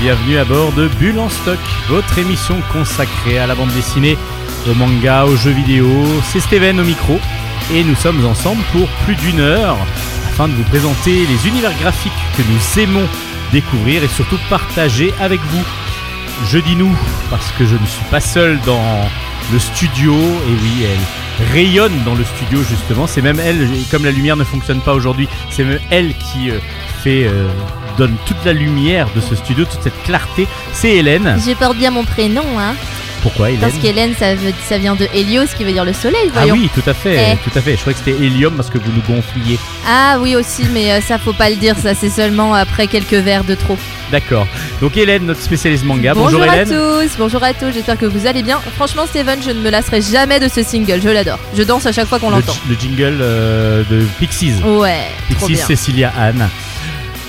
bienvenue à bord de Bulle en stock, votre émission consacrée à la bande dessinée, au manga, aux jeux vidéo. C'est Steven au micro et nous sommes ensemble pour plus d'une heure afin de vous présenter les univers graphiques que nous aimons découvrir et surtout partager avec vous. Je dis nous parce que je ne suis pas seul dans le studio, et oui, elle rayonne dans le studio justement, c'est même elle, comme la lumière ne fonctionne pas aujourd'hui, c'est même elle qui euh, fait... euh, donne toute la lumière de ce studio, toute cette clarté, c'est Hélène. Je porte bien mon prénom, hein. Pourquoi Hélène Parce qu'Hélène, ça, veut- ça vient de Hélios, qui veut dire le soleil, Ah voyons. oui, tout à fait, Eh. tout à fait. Je croyais que c'était hélium parce que vous nous gonfliez. Ah oui aussi, mais euh, ça faut pas le dire, ça c'est seulement après quelques verres de trop. D'accord. Donc Hélène, notre spécialiste manga. bonjour Bonjour, à Hélène. tous, bonjour à tous, j'espère que vous allez bien. Franchement Steven, je ne me lasserai jamais de ce single, je l'adore. Je danse à chaque fois qu'on Le, l'entend. le jingle euh, de Pixies. Ouais, trop Pixies, bien. Cécilia Anne.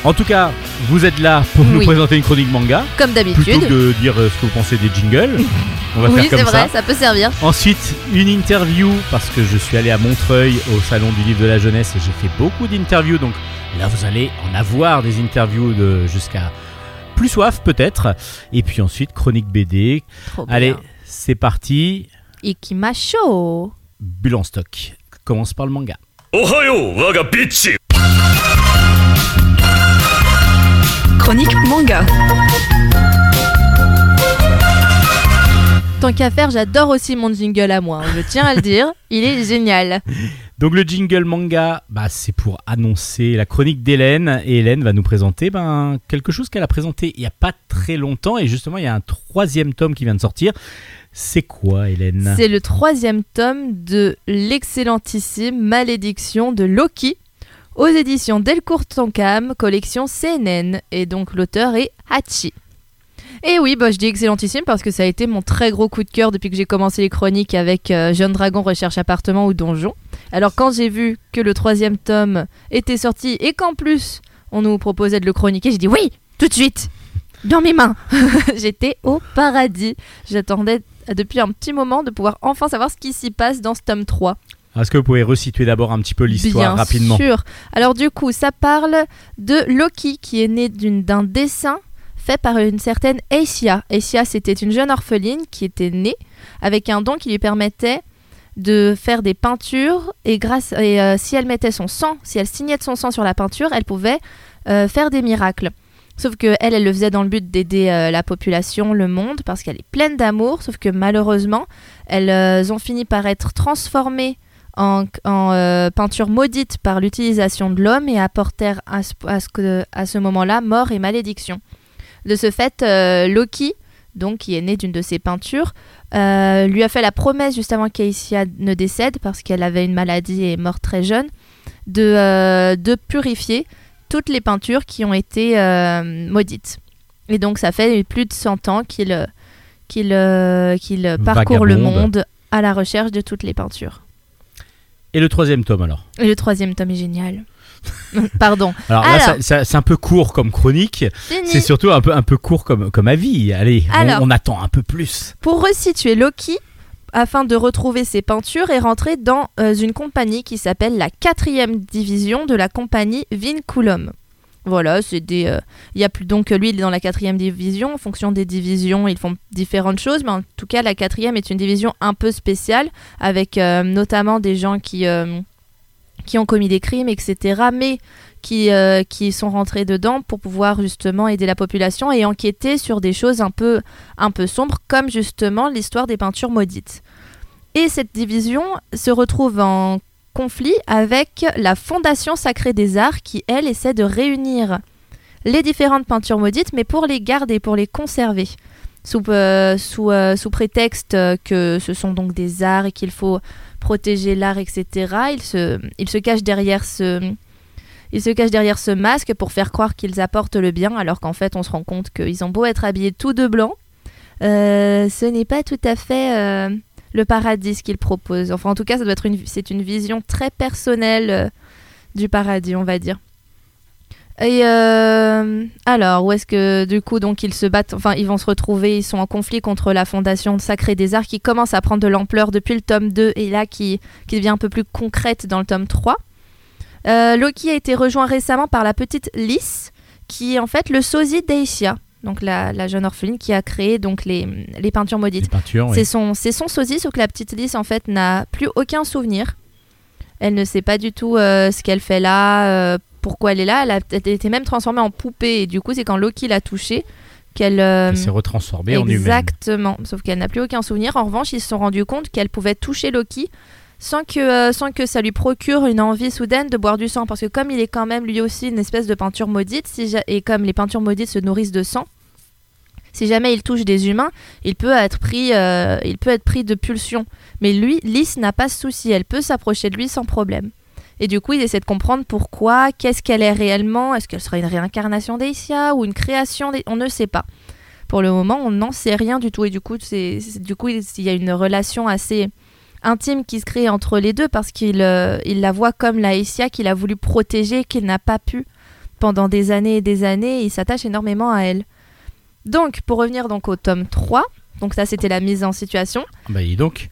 En tout cas, vous êtes là pour nous présenter une chronique manga. Comme d'habitude. Plutôt que de dire euh, ce que vous pensez des jingles. Oui, c'est vrai, ça peut servir. Ensuite, une interview, parce que je suis allé à Montreuil au Salon du Livre de la Jeunesse et j'ai fait beaucoup d'interviews. Donc là, vous allez en avoir des interviews de jusqu'à plus soif peut-être. Et puis ensuite, chronique BD. Trop allez, c'est parti. Ikimasho. Bulle en stock. Commence par le manga. Ohio, waga bitch Chronique manga. Tant qu'à faire, j'adore aussi mon jingle à moi, hein, je tiens à le dire, il est génial. Donc le jingle manga, bah, c'est pour annoncer la chronique d'Hélène. Et Hélène va nous présenter ben, quelque chose qu'elle a présenté il n'y a pas très longtemps. Et justement, il y a un troisième tome qui vient de sortir. C'est quoi, Hélène? C'est le troisième tome de l'excellentissime Malédiction de Loki aux éditions Delcourt Tonkam, collection CNN. Et donc l'auteur est Hachi. Et oui, bah, je dis excellentissime parce que ça a été mon très gros coup de cœur depuis que j'ai commencé les chroniques avec euh, Jeune Dragon Recherche Appartement ou Donjon. Alors quand j'ai vu que le troisième tome était sorti et qu'en plus on nous proposait de le chroniquer, j'ai dit oui, tout de suite, dans mes mains. J'étais au paradis. J'attendais depuis un petit moment de pouvoir enfin savoir ce qui s'y passe dans ce tome 3. Est-ce que vous pouvez resituer d'abord un petit peu l'histoire Bien rapidement? sûr. Alors du coup, ça parle de Loki qui est né d'un dessin fait par une certaine Aesia. Aesia, c'était une jeune orpheline qui était née avec un don qui lui permettait de faire des peintures et grâce et euh, si elle mettait son sang, si elle signait de son sang sur la peinture, elle pouvait euh, faire des miracles. Sauf que elle, elle le faisait dans le but d'aider euh, la population, le monde, parce qu'elle est pleine d'amour. Sauf que malheureusement, elles ont fini par être transformées en, en, euh, peinture maudite par l'utilisation de l'homme et apportèrent à ce, à ce que- à ce moment-là mort et malédiction. De ce fait, euh, Loki, donc qui est né d'une de ces peintures, euh, lui a fait la promesse juste avant qu'Aïsia ne décède, parce qu'elle avait une maladie et est morte très jeune, de, euh, de purifier toutes les peintures qui ont été maudites. Et donc ça fait plus de 100 ans qu'il parcourt le monde à la recherche de toutes les peintures. Et le troisième tome alors? Et le troisième tome est génial. Pardon. Alors, là, Alors. c'est un peu court comme chronique. C'est surtout un peu, un peu court comme, comme avis. Allez, on- attend un peu plus. Pour resituer Loki, afin de retrouver ses peintures, est rentré dans euh, une compagnie qui s'appelle la quatrième division de la compagnie Vinculum. Voilà, c'est des. euh, Il y a plus donc lui, il est dans la quatrième division. En fonction des divisions, ils font différentes choses, mais en tout cas, la quatrième est une division un peu spéciale, avec euh, notamment des gens qui euh, qui ont commis des crimes, etc. Mais qui, euh, qui sont rentrés dedans pour pouvoir justement aider la population et enquêter sur des choses un peu un peu sombre, comme justement l'histoire des peintures maudites. Et cette division se retrouve en conflit avec la Fondation Sacrée des Arts, qui, elle, essaie de réunir les différentes peintures maudites, mais pour les garder, pour les conserver. Sous, euh, euh, prétexte que ce sont donc des arts et qu'il faut protéger l'art, etc., ils se, ils se cachent derrière ce, masque pour faire croire qu'ils apportent le bien, alors qu'en fait, on se rend compte qu'ils ont beau être habillés tout de blanc, euh, ce n'est pas tout à fait le paradis qu'ils proposent. Enfin, en tout cas, ça doit être une, c'est une vision très personnelle euh, du paradis, on va dire. Et euh, alors, où est-ce que du coup, donc ils se battent, enfin, ils vont se retrouver, ils sont en conflit contre la Fondation Sacrée des Arts qui commence à prendre de l'ampleur depuis le tome 2 et là qui, devient un peu plus concrète dans le tome 3. Euh, Loki a été rejoint récemment par la petite Lys, qui est en fait le sosie d'Aïsia, donc la, la jeune orpheline qui a créé donc les, les peintures maudites. peintures, oui. C'est son, c'est son sosie, sauf que la petite Lys en fait n'a plus aucun souvenir. Elle ne sait pas du tout euh, ce qu'elle fait là, euh, pourquoi elle est là. Elle, a, était même transformée en poupée et du coup c'est quand Loki l'a touchée qu'elle euh, s'est retransformée en humaine. Exactement, sauf qu'elle n'a plus aucun souvenir. En revanche, ils se sont rendus compte qu'elle pouvait toucher Loki sans que, sans que ça lui procure une envie soudaine de boire du sang. Parce que comme il est quand même lui aussi une espèce de peinture maudite, si et comme les peintures maudites se nourrissent de sang, si jamais il touche des humains, il peut être pris, euh, il peut être pris de pulsion. Mais lui, Lys n'a pas ce souci, elle peut s'approcher de lui sans problème. Et du coup, il essaie de comprendre pourquoi, qu'est-ce qu'elle est réellement, est-ce qu'elle serait une réincarnation d'Aïsia ou une création On ne sait pas. Pour le moment, on n'en sait rien du tout. Et du coup, c'est, du coup il y a une relation assez intime qui se crée entre les deux parce qu'il euh, il la voit comme la Aïsia qu'il a voulu protéger, qu'il n'a pas pu pendant des années et des années. Il s'attache énormément à elle. Donc, pour revenir donc au tome 3, donc ça c'était la mise en situation. Bah, dis donc,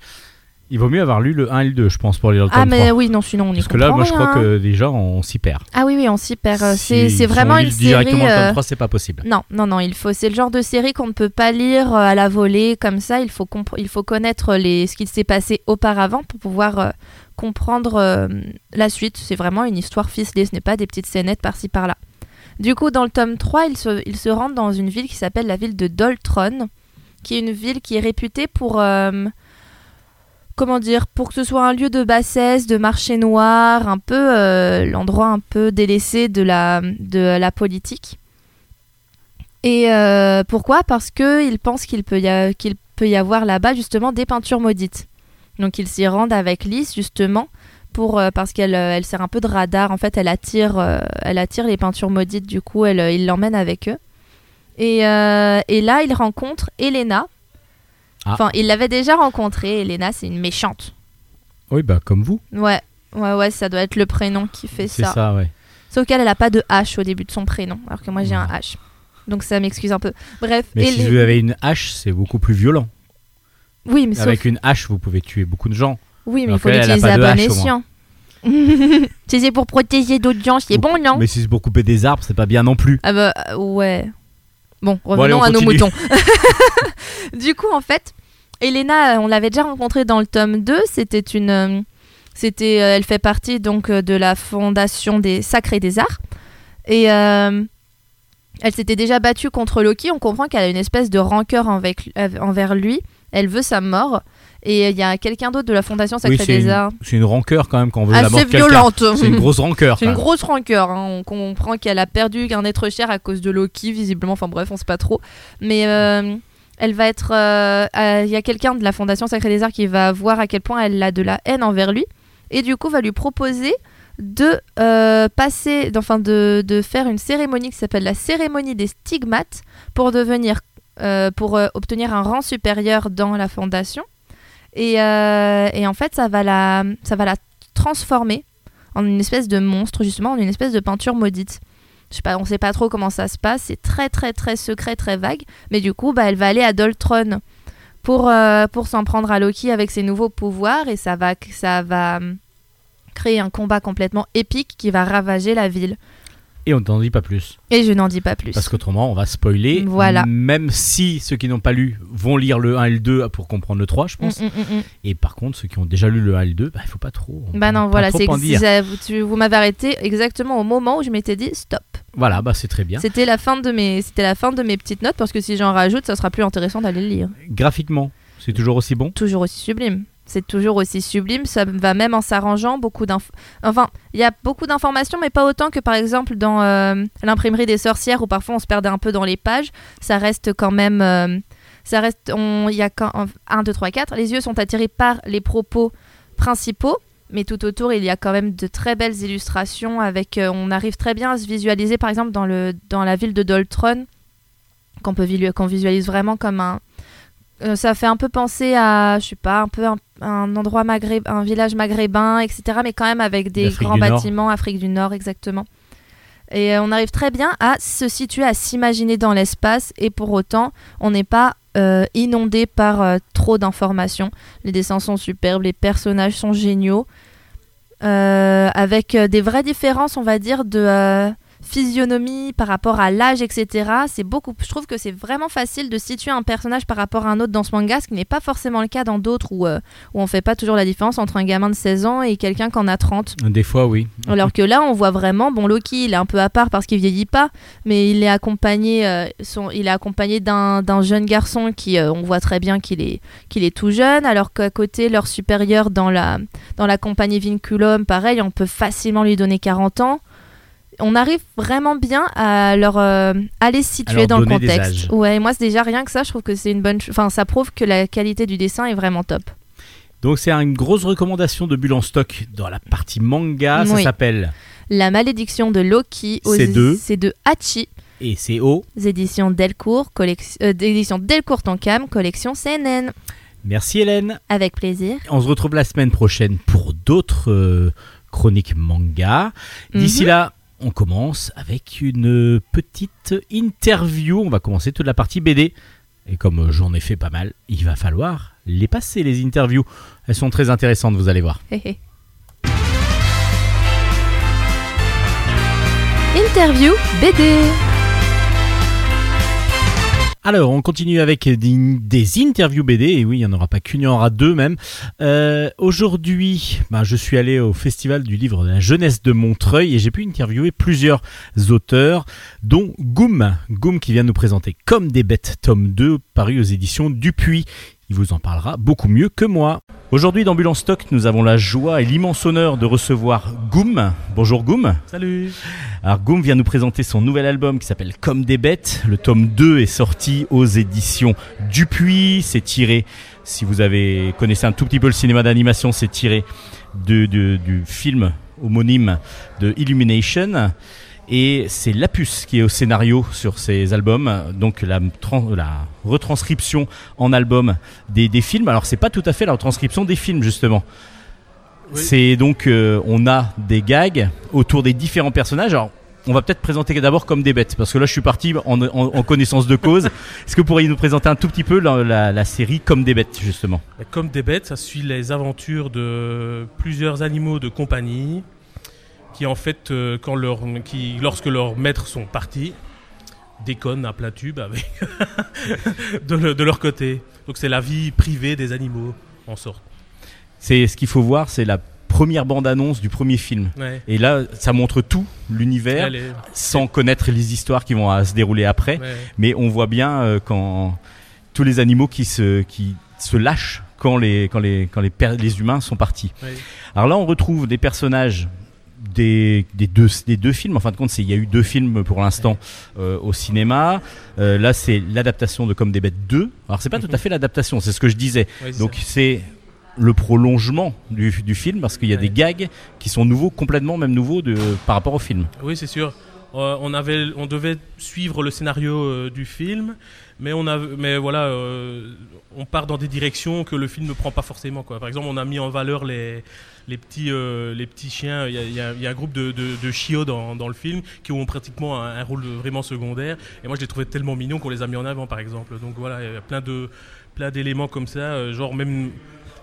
il vaut mieux avoir lu le 1 et le 2, je pense, pour lire le tome Ah, mais 3. oui, non, sinon on y Parce que là, moi, je crois rien. que déjà, on s'y perd. Ah oui, oui, on s'y perd. euh, C'est, Si- c'est si vraiment une série. directement le euh, tome 3, c'est pas possible. Non, non, non, il faut. C'est le genre de série qu'on ne peut pas lire euh, à la volée comme ça. Il faut il faut connaître les ce qu'il s'est passé auparavant pour pouvoir euh, comprendre euh, la suite. C'est vraiment une histoire ficelée. Ce n'est pas des petites scénettes par-ci par-là. Du coup, dans le tome 3, il se, il se rend dans une ville qui s'appelle la ville de Doltron, qui est une ville qui est réputée pour euh, comment dire, pour que ce soit un lieu de bassesse, de marché noir, un peu euh, l'endroit un peu délaissé de la de la politique. Et euh, pourquoi? Parce qu'il pense qu'il peut, y qu'il peut y avoir là-bas justement des peintures maudites. Donc ils s'y rendent avec Lys justement pour, euh, parce qu'elle euh, elle sert un peu de radar. En fait, elle attire, euh, elle attire les peintures maudites. Du coup, elle, il l'emmène avec eux. Et, et là, il rencontre Elena. Ah. Enfin, il l'avait déjà rencontrée. Elena, c'est une méchante. Oui, bah, comme vous. Ouais, ouais, ouais, ça doit être le prénom qui fait C'est ça. ça, ouais. Sauf qu'elle, elle a pas de H au début de son prénom, alors que moi j'ai un H. Donc ça m'excuse un peu. Bref, Mais et si vous avez une hache, c'est beaucoup plus violent. oui, mais sauf- Avec une hache, vous pouvez tuer beaucoup de gens. Oui, mais il faut elle l'utiliser à bon escient. si c'est pour protéger d'autres gens, c'est bon, non Mais si c'est pour couper des arbres, c'est pas bien non plus. Ah bah euh, ouais. Bon, revenons on à nos moutons. du coup, en fait, Elena, euh, on l'avait déjà rencontrée dans le tome 2. C'était une, euh, c'était, elle fait partie donc de la fondation des Sacrés des Arts. Et euh, elle s'était déjà battue contre Loki. On comprend qu'elle a une espèce de rancœur avec- envers lui. Elle veut sa mort. Et il y a quelqu'un d'autre de la fondation Oui, c'est des Arts. c'est une rancœur quand même quand on veut Assez violente. C'est une grosse rancœur. C'est une grosse rancœur. hein. On comprend qu'elle a perdu un être cher à cause de Loki, visiblement. Enfin bref, on sait pas trop. Mais euh, elle va être. euh, euh, Il y a quelqu'un de la Fondation Sacré des Arts qui va voir à quel point elle a de la haine envers lui. Et du coup, va lui proposer de euh, passer. Enfin, de, de faire une cérémonie qui s'appelle la cérémonie des stigmates pour devenir. euh, pour euh, obtenir un rang supérieur dans la fondation. Et, euh, et en fait, ça va la, ça va la transformer en une espèce de monstre, justement, en une espèce de peinture maudite. Je sais pas, on sait pas trop comment ça se passe, c'est très très très secret, très vague. Mais du coup, bah, elle va aller à Doltron pour, euh, pour s'en prendre à Loki avec ses nouveaux pouvoirs et ça va, ça va hum, créer un combat complètement épique qui va ravager la ville. Et on t'en dit pas plus. Et je n'en dis pas plus. Parce qu'autrement, on va spoiler. Voilà. Même si ceux qui n'ont pas lu vont lire le 1 et le 2 pour comprendre le 3, je pense. mm, mm, mm. Et par contre, ceux qui ont déjà lu le 1 et le 2, bah, il faut pas trop. Bah non, voilà, c'est vous, tu- vous m'avez arrêté exactement au moment où je m'étais dit stop. Voilà, bah c'est très bien. C'était la fin de mes, c'était la fin de mes petites notes parce que si j'en rajoute, ça sera plus intéressant d'aller le lire. Graphiquement, c'est toujours aussi bon? Toujours aussi sublime. C'est toujours aussi sublime. Ça va même en s'arrangeant. Beaucoup. Enfin, il y a beaucoup d'informations, mais pas autant que par exemple dans euh, l'imprimerie des sorcières où parfois on se perdait un peu dans les pages. Ça reste quand même. euh, Il y a quand 1, 2, 3, 4. Les yeux sont attirés par les propos principaux. Mais tout autour, il y a quand même de très belles illustrations avec. euh, on arrive très bien à se visualiser, par exemple, dans, le, dans la ville de Doltron, qu'on peut visualise vraiment comme un. ça fait un peu penser à, je sais pas, un peu un endroit maghrébin, un village maghrébin, etc. Mais quand même avec des grands Nord. bâtiments, Afrique du Nord, exactement. Et euh, on arrive très bien à se situer, à s'imaginer dans l'espace, et pour autant, on n'est pas euh, inondé par euh, trop d'informations. Les dessins sont superbes, les personnages sont géniaux, euh, avec des vraies différences, on va dire, de physionomie, par rapport à l'âge, etc. C'est beaucoup. Je trouve que c'est vraiment facile de situer un personnage par rapport à un autre dans ce manga, ce qui n'est pas forcément le cas dans d'autres où, euh, où on fait pas toujours la différence entre un gamin de 16 ans et quelqu'un qui en a 30. Des fois, oui. Alors que là, on voit vraiment, bon, Loki, il est un peu à part parce qu'il vieillit pas, mais il est accompagné, euh, son, il est accompagné d'un jeune garçon qui, euh, on voit très bien qu'il est, qu'il est tout jeune, alors qu'à côté, leur supérieur dans la, dans la compagnie Vinculum, pareil, on peut facilement lui donner 40 ans. On arrive vraiment bien à leur euh, à les situer leur dans le contexte. Ouais, moi c'est déjà rien que ça, je trouve que c'est une bonne, enfin ça prouve que la qualité du dessin est vraiment top. Donc, c'est une grosse recommandation de Bulle en stock dans la partie manga. Ça s'appelle La malédiction de Loki aux C'est deux. c'est de Hachi. Et c'est O. éditions Delcourt, collec- euh, éditions Delcourt Tonkam, collection CNN. Merci Hélène. Avec plaisir. On se retrouve la semaine prochaine pour d'autres euh, chroniques manga. D'ici Mhm. là, on commence avec une petite interview. On va commencer toute la partie BD. Et comme j'en ai fait pas mal, il va falloir les passer, les interviews. Elles sont très intéressantes, vous allez voir. Interview BD. Alors, on continue avec des, interviews BD, et oui, il n'y en aura pas qu'une, il y en aura deux même. Euh, Aujourd'hui, ben, je suis allé au Festival du livre de la jeunesse de Montreuil, et j'ai pu interviewer plusieurs auteurs, dont Goum, Goum qui vient nous présenter Comme des bêtes, tome 2, paru aux éditions Dupuis. Il vous en parlera beaucoup mieux que moi. Aujourd'hui, dans Bulle en Stock, nous avons la joie et l'immense honneur de recevoir Goum. Bonjour Goum. Salut Alors Goum vient nous présenter son nouvel album qui s'appelle Comme des bêtes. Le tome 2 est sorti aux éditions Dupuis. C'est tiré, si vous avez connaissez un tout petit peu le cinéma d'animation, c'est tiré de, de- du film homonyme de Illumination. Et c'est Lapus qui est au scénario sur ces albums, donc la, tran- la retranscription en album des, des films. Alors c'est pas tout à fait la retranscription des films justement. Oui. C'est donc euh, on a des gags autour des différents personnages. Alors on va peut-être présenter d'abord comme des bêtes, parce que là je suis parti en, en- en connaissance de cause. Est-ce que vous pourriez nous présenter un tout petit peu la, la- la série comme des bêtes justement? Comme des bêtes, ça suit les aventures de plusieurs animaux de compagnie qui en fait, euh, quand leur, qui, lorsque leurs maîtres sont partis, déconnent à plein tube avec de, le- de leur côté. Donc c'est la vie privée des animaux en sorte. C'est ce qu'il faut voir, c'est la première bande-annonce du premier film. Ouais. Et là, ça montre tout l'univers, est- sans connaître les histoires qui vont se dérouler après. ouais. Mais on voit bien euh, quand tous les animaux qui se, qui se lâchent quand les, quand les, quand les, humains sont partis. Ouais. Alors là, on retrouve des personnages des, des, deux, des deux films. En fin de compte, il y a eu deux films pour l'instant euh, au cinéma. Euh, là, c'est l'adaptation de Comme des bêtes 2. Alors, c'est pas tout à fait l'adaptation, c'est ce que je disais. Donc, c'est le prolongement du, du film parce qu'il y a Ouais. des gags qui sont nouveaux, complètement même nouveaux de, par rapport au film. Oui, c'est sûr. Euh, on, avait, on devait suivre le scénario du film, mais, on a, mais voilà, on part dans des directions que le film ne prend pas forcément. Quoi. Par exemple, on a mis en valeur les, les, petits, euh, les petits chiens. Il y a, un groupe de, chiots dans, le film qui ont pratiquement un, rôle vraiment secondaire. Et moi, je les trouvais tellement mignons qu'on les a mis en avant, par exemple. Donc voilà, il y a plein de plein d'éléments comme ça, euh, genre même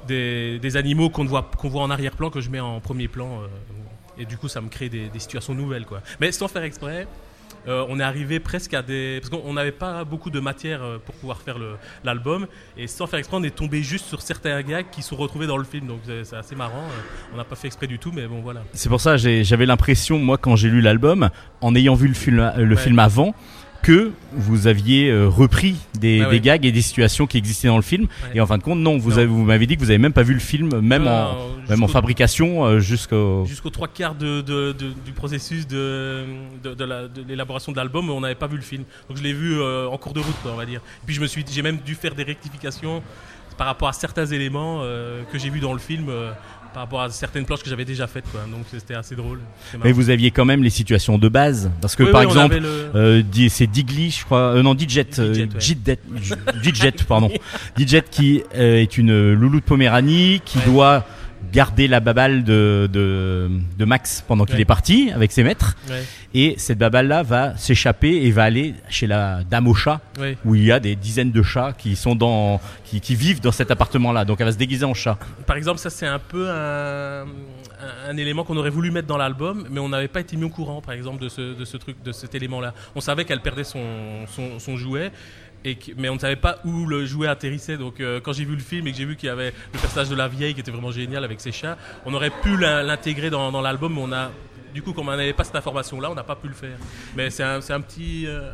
des, des animaux qu'on voit, qu'on voit en arrière-plan que je mets en premier plan. euh, et du coup, ça me crée des, des situations nouvelles. Quoi. Mais sans faire exprès, euh, on est arrivé presque à des. Parce qu'on n'avait pas beaucoup de matière euh, pour pouvoir faire le- l'album. Et sans faire exprès, on est tombé juste sur certains gags qui sont retrouvés dans le film. Donc c'est c'est assez marrant. euh, On n'a pas fait exprès du tout, mais bon, voilà. C'est pour ça j'ai- j'avais l'impression, moi, quand j'ai lu l'album, en ayant vu le film, le Ouais. film avant, que vous aviez euh, repris des, Ah gags et des situations qui existaient dans le film. Ouais. Et en fin de compte, non, vous, Non. avez- vous m'avez dit que vous avez même pas vu le film, même, Non, en, même fabrication euh, jusqu'au. Jusqu'aux trois quarts de, de- de- du processus de, de, de la- de l'élaboration de l'album, on n'avait pas vu le film. Donc je l'ai vu euh, en cours de route, quoi, on va dire. Puis je me suis, j'ai même dû faire des rectifications par rapport à certains éléments euh, que j'ai vus dans le film, euh, par rapport à certaines planches que j'avais déjà faites. Quoi. Donc c'était assez drôle. Mais vous aviez quand même les situations de base. Parce que Oui, par oui, exemple, le- euh, c'est Digli, je crois. euh, non, Didjet. euh, Didjet, ouais. Didjet, Didjet, pardon. Didjet qui euh, est une loulou de Poméranie qui Ouais. doit garder la babale de, de, de Max pendant qu'il Ouais. est parti avec ses maîtres. Ouais, Et cette babale-là va s'échapper et va aller chez la dame au chat, ouais. où il y a des dizaines de chats qui sont dans, qui, qui vivent dans cet appartement-là. Donc elle va se déguiser en chat. Par exemple, ça c'est un peu un, un- un élément qu'on aurait voulu mettre dans l'album, mais on n'avait pas été mis au courant, par exemple, de ce, de ce truc, de cet élément-là. On savait qu'elle perdait son, son, son jouet. Et que- mais on ne savait pas où le jouet atterrissait. Donc, euh, quand j'ai vu le film et que j'ai vu qu'il y avait le personnage de la vieille qui était vraiment génial avec ses chats, on aurait pu l'in- l'intégrer dans, dans l'album, mais on a, du coup, comme on n'avait pas cette information-là, on n'a pas pu le faire. Mais c'est un, petit, euh,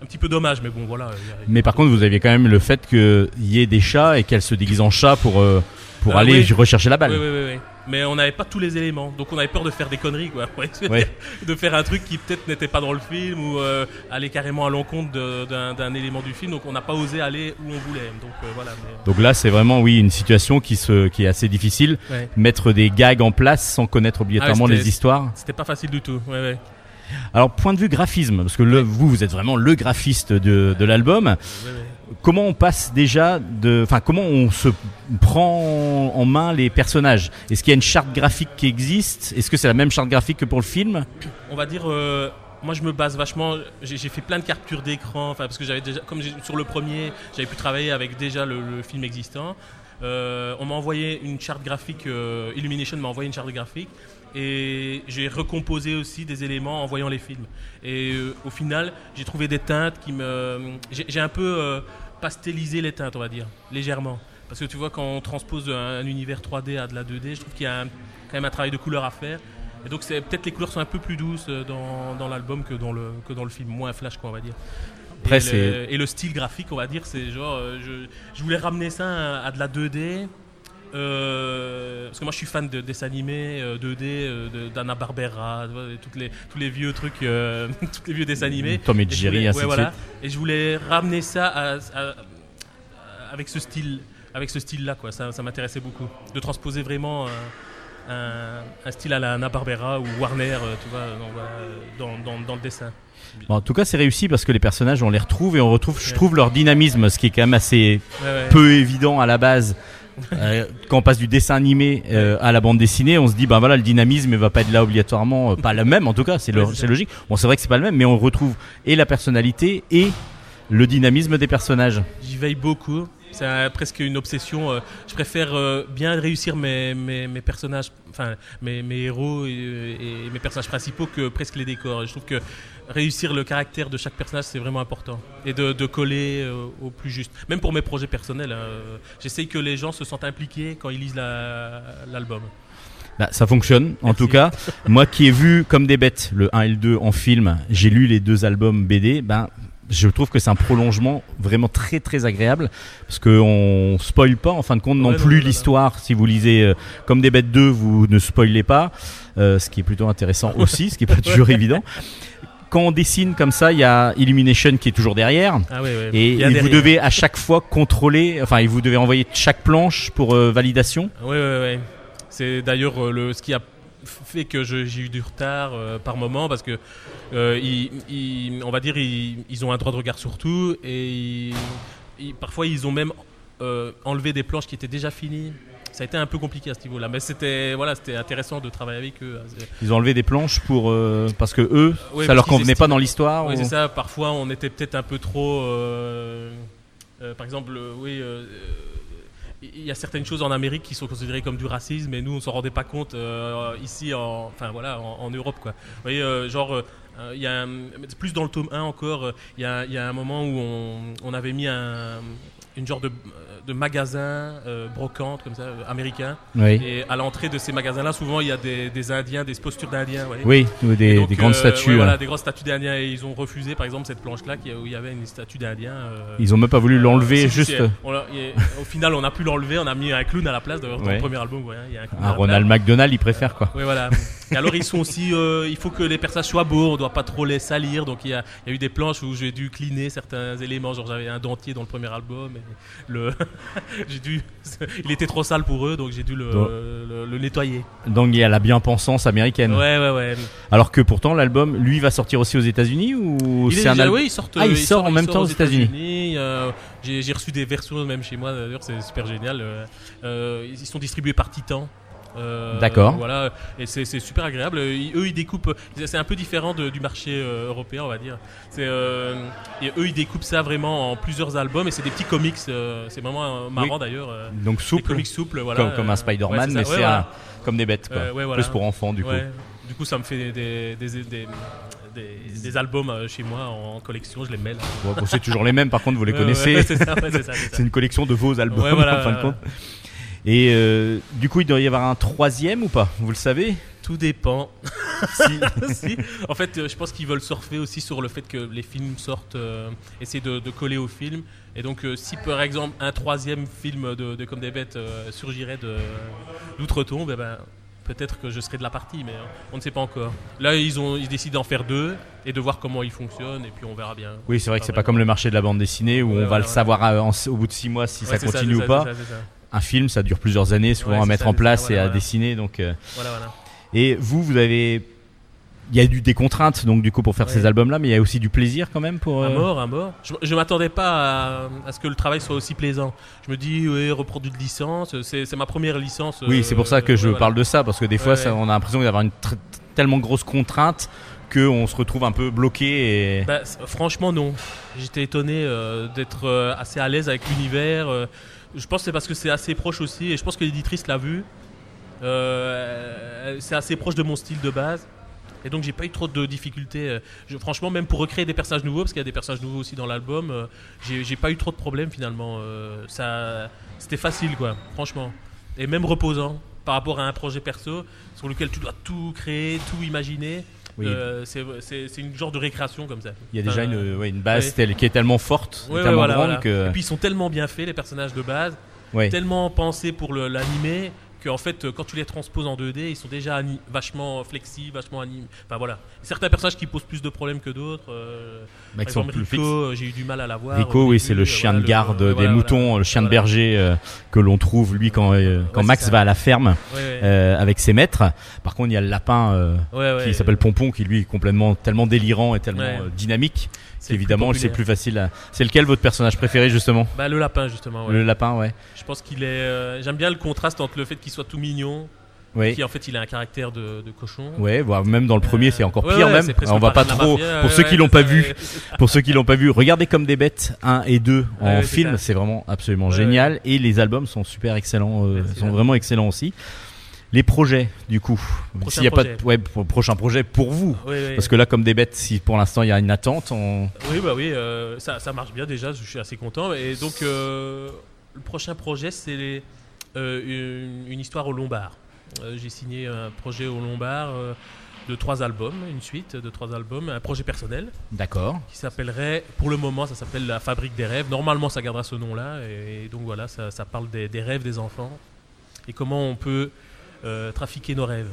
un, petit peu dommage, mais bon, voilà. Mais par contre, vous aviez quand même le fait qu'il y ait des chats et qu'elle se déguise en chat pour, euh, pour Ah, aller oui. rechercher la balle. Oui, oui, oui, oui. Mais on n'avait pas tous les éléments, donc on avait peur de faire des conneries, quoi. Ouais, De faire un truc qui peut-être n'était pas dans le film ou euh, aller carrément à l'encontre d'un élément du film, donc on n'a pas osé aller où on voulait. Donc euh, voilà. mais- Donc là, c'est vraiment, oui, une situation qui, se, qui est assez difficile. Ouais. Mettre des gags en place sans connaître obligatoirement Ah, les histoires. C'était pas facile du tout. Ouais. Alors, point de vue graphisme, parce que le, vous, vous êtes vraiment le graphiste de, de l'album. Comment on passe déjà de, enfin, comment on se prend en main les personnages? Est-ce qu'il y a une charte graphique qui existe? Est-ce que c'est la même charte graphique que pour le film? On va dire, euh, moi je me base vachement. J'ai fait plein de captures d'écran, enfin parce que j'avais déjà, comme sur le premier, j'avais pu travailler avec déjà le, film existant. Euh, on m'a envoyé une charte graphique, euh, Illumination m'a envoyé une charte graphique, et j'ai recomposé aussi des éléments en voyant les films. Et au final, j'ai trouvé des teintes qui me, j'ai un peu pastelisé les teintes, on va dire, légèrement. Parce que tu vois, quand on transpose un, un univers 3D à de la 2D, je trouve qu'il y a un- quand même un travail de couleur à faire. Et donc peut-être les couleurs sont un peu plus douces euh, dans, dans l'album que dans le que dans le film, moins flash quoi on va dire. Après, et, le, et le style graphique on va dire c'est genre euh, je, je voulais ramener ça à de la 2D. Euh, parce que moi je suis fan de dessins animés euh, 2D euh, d'Anna Barbera, et toutes les tous les vieux trucs, euh, tous les vieux dessins animés. Tom et je Jerry, voulais- ainsi ouais, de voilà. Et je voulais ramener ça à- à- à- avec ce style, avec ce style-là, quoi. Ça, ça m'intéressait beaucoup de transposer vraiment un, un style à la Hanna Barbera ou Warner, tu vois, dans, voilà, dans, dans- dans le dessin. Bon, en tout cas, c'est réussi parce que les personnages, on les retrouve et on retrouve, je trouve, leur dynamisme, ce qui est quand même assez Ouais, ouais. peu évident à la base. Euh, quand on passe du dessin animé euh, à la bande dessinée, on se dit ben voilà le dynamisme il va pas être là obligatoirement, euh, pas le même en tout cas, c'est logique. Bon c'est vrai que c'est pas le même, mais on retrouve et la personnalité et le dynamisme des personnages. J'y veille beaucoup. C'est presque une obsession. je préfère bien réussir mes, mes, mes personnages, enfin mes, mes héros et, et mes personnages principaux que presque les décors. Je trouve que réussir le caractère de chaque personnage c'est vraiment important et de, de coller euh, au plus juste. Même pour mes projets personnels, hein, euh, j'essaye que les gens se sentent impliqués quand ils lisent la- l'album. Bah, ça fonctionne en Merci. tout cas. Moi qui ai vu comme des bêtes le 1 et le 2 en film, j'ai lu les deux albums BD, ben je trouve que c'est un prolongement vraiment très très agréable parce que on spoil pas en fin de compte non Ouais, non, plus l'histoire si vous lisez euh, comme des bêtes 2 vous ne spoilez pas euh, ce qui est plutôt intéressant aussi ce qui est pas toujours évident quand on dessine comme ça il y a Illumination qui est toujours derrière Ah et, vous devez à chaque fois contrôler enfin et vous devez envoyer chaque planche pour euh, validation Oui, oui, oui. C'est d'ailleurs euh, le ce qui a fait que j'ai eu du retard euh, par moment parce que ils- ils- on va dire ils, ils ont un droit de regard sur tout et parfois ils ont même enlevé des planches qui étaient déjà finies. Ça a été un peu compliqué à ce niveau-là, mais c'était voilà, c'était intéressant de travailler avec eux. Ils ont enlevé des planches pour euh, parce que eux Ouais, ça leur convenait pas dans l'histoire Oui, ou- c'est ça. Parfois, on était peut-être un peu trop. euh, euh, par exemple, oui. il y a certaines choses en Amérique qui sont considérées comme du racisme, et nous on s'en rendait pas compte ici, en, enfin voilà, en, en Europe quoi. Vous voyez, genre, il y a un- plus dans le tome 1 encore, il y, a, il y a un moment où on, on avait mis un, une genre de, de magasin euh, brocante comme ça, euh, américain, oui et à l'entrée de ces magasins-là, souvent il y a des, des Indiens, des postures d'Indiens. oui ou des, donc, des grandes euh, statues ouais, hein. voilà, des grandes statues d'Indiens. Et ils ont refusé, par exemple, cette planche-là où il y avait une statue d'Indien. ils ont même pas voulu l'enlever juste on au final, on a pu l'enlever. On a mis un clown à la place. D'ailleurs, dans Ouais. le premier album, ouais, il y a un clown. à un la Ronald. McDonald il préfère quoi Oui, voilà. Et alors, ils sont aussi. il faut que les personnages soient beaux. On doit pas trop les salir. Donc, il y a, il y a eu des planches où j'ai dû cleaner certains éléments. Genre, j'avais un dentier dans le premier album. Et le j'ai dû. il était trop sale pour eux. Donc, j'ai dû le, Donc- le, le nettoyer. donc il y a la bien-pensance américaine Ouais, ouais, ouais. alors que pourtant l'album lui va sortir aussi aux États-Unis ou c'est un déjà- album oui, il sort, Ah, il euh, sort en même temps aux États-Unis. Euh, J'ai reçu des versions même chez moi, d'ailleurs, c'est super génial. Euh, ils sont distribués par Titan. Euh, D'accord. Voilà, et c'est super agréable. Ils- eux, ils découpent. C'est un peu différent de- du marché euh, européen, on va dire. Euh, et eux, ils découpent ça vraiment en plusieurs albums et c'est des petits comics. c'est vraiment marrant Oui. d'ailleurs. Donc des souple, comics souples, voilà. comme, comme un Spider-Man, ouais, mais. Ouais, c'est voilà. comme des bêtes, quoi. Ouais, voilà. Plus pour enfants, du coup. Du coup, ça me fait des, des, des, des, des- des albums euh, chez moi en collection. Je les là. Bon, c'est toujours les mêmes, par contre, vous les connaissez. ouais, c'est ouais, une collection de vos albums, voilà, en fin de compte. Et euh, du coup, il doit y avoir un troisième ou pas? Vous le savez? Tout dépend. Si. Si. En fait, euh, je pense qu'ils veulent surfer aussi sur le fait que les films sortent, euh, essayer de, de coller au film. Et donc, euh, si par exemple un troisième film de, de Comme des bêtes surgirait d'outre-tombe, eh ben, peut-être que je serai de la partie, mais euh, on ne sait pas encore. Là, ils ont ils décident d'en faire deux et de voir comment ils fonctionnent, et puis on verra bien. Oui, c'est vrai que c'est pas comme le marché de la bande dessinée où Ouais, on va le savoir à- en- au bout de six mois si ça continue c'est ou pas. ça, c'est ça. Un film, ça dure plusieurs années souvent Ouais, à mettre ça, en place ça, et à voilà. dessiner. Donc, euh, Voilà, et vous, vous avez, il y a eu des contraintes donc du coup pour faire Ouais. ces albums-là, mais il y a aussi du plaisir quand même pour. Un euh, mort, un mort. Je, je m'attendais pas à, à ce que le travail soit aussi plaisant. Je me dis, oui, reprendre une licence, c'est ma première licence. Oui, euh, c'est pour ça que je parle de ça parce que des fois, ça, on a l'impression d'avoir une tellement grosse contrainte que on se retrouve un peu bloqué. Et... Bah, franchement, non. J'étais étonné euh, d'être euh, assez à l'aise avec l'univers. euh. Je pense que c'est parce que c'est assez proche aussi, et je pense que l'éditrice l'a vu. Euh, c'est assez proche de mon style de base. Et donc j'ai pas eu trop de difficultés. euh. Franchement, même pour recréer des personnages nouveaux, parce qu'il y a des personnages nouveaux aussi dans l'album, euh, j'ai pas eu trop de problèmes finalement. Ça, c'était facile quoi, franchement. Et même reposant par rapport à un projet perso sur lequel tu dois tout créer, tout imaginer. Oui. Euh, c'est une genre de récréation comme ça. Il y a déjà une, ouais, une base ouais. telle, qui est tellement forte, Ouais, tellement voilà, grande voilà. que. Et puis ils sont tellement bien faits, les personnages de base, tellement pensés pour le- l'animer, qu'en fait, euh, quand tu les transposes en 2D, ils sont déjà vachement flexibles, vachement animés. Enfin voilà. Certains personnages qui posent plus de problèmes que d'autres. euh, Bah, par exemple, Rico, euh, j'ai eu du mal à l'avoir. Rico, oui, c'est le chien voilà, de garde des voilà, moutons, voilà. le chien de berger euh, que l'on trouve lui quand, quand Ouais, Max va à la ferme Ouais, ouais. avec ses maîtres. Par contre, il y a le lapin qui s'appelle Pompon qui lui est complètement tellement délirant et tellement dynamique Plus c'est plus facile. À... C'est lequel votre personnage préféré justement Bah, le lapin, justement. ouais. Le lapin, ouais. Je pense qu'il est. euh, J'aime bien le contraste entre le fait qu'il soit tout mignon, Oui. qui en fait il a un caractère de, de cochon. Ouais, voire même dans le premier, c'est encore pire ouais, même. On va pas trop. mafia, Pour ceux qui l'ont pas vu, pour ceux qui l'ont pas vu, regardez comme des bêtes 1 et 2 en film, c'est vraiment absolument génial et les albums sont super excellents, euh, sont vraiment excellents aussi. Les projets, du coup, Prochain s'il y a pas de ouais, prochain projet pour vous, parce que là comme des bêtes, si pour l'instant il y a une attente, on... Oui, bah oui, euh, ça, ça marche bien déjà, je suis assez content. Et donc, euh, le prochain projet, c'est euh, une, une histoire au Lombard. J'ai signé un projet au Lombard de trois albums, une suite de trois albums, un projet personnel d'accord. qui s'appellerait, pour le moment, ça s'appelle La Fabrique des rêves. Normalement, ça gardera ce nom-là. Et, donc voilà, ça, ça parle des, des rêves des enfants et comment on peut trafiquer nos rêves.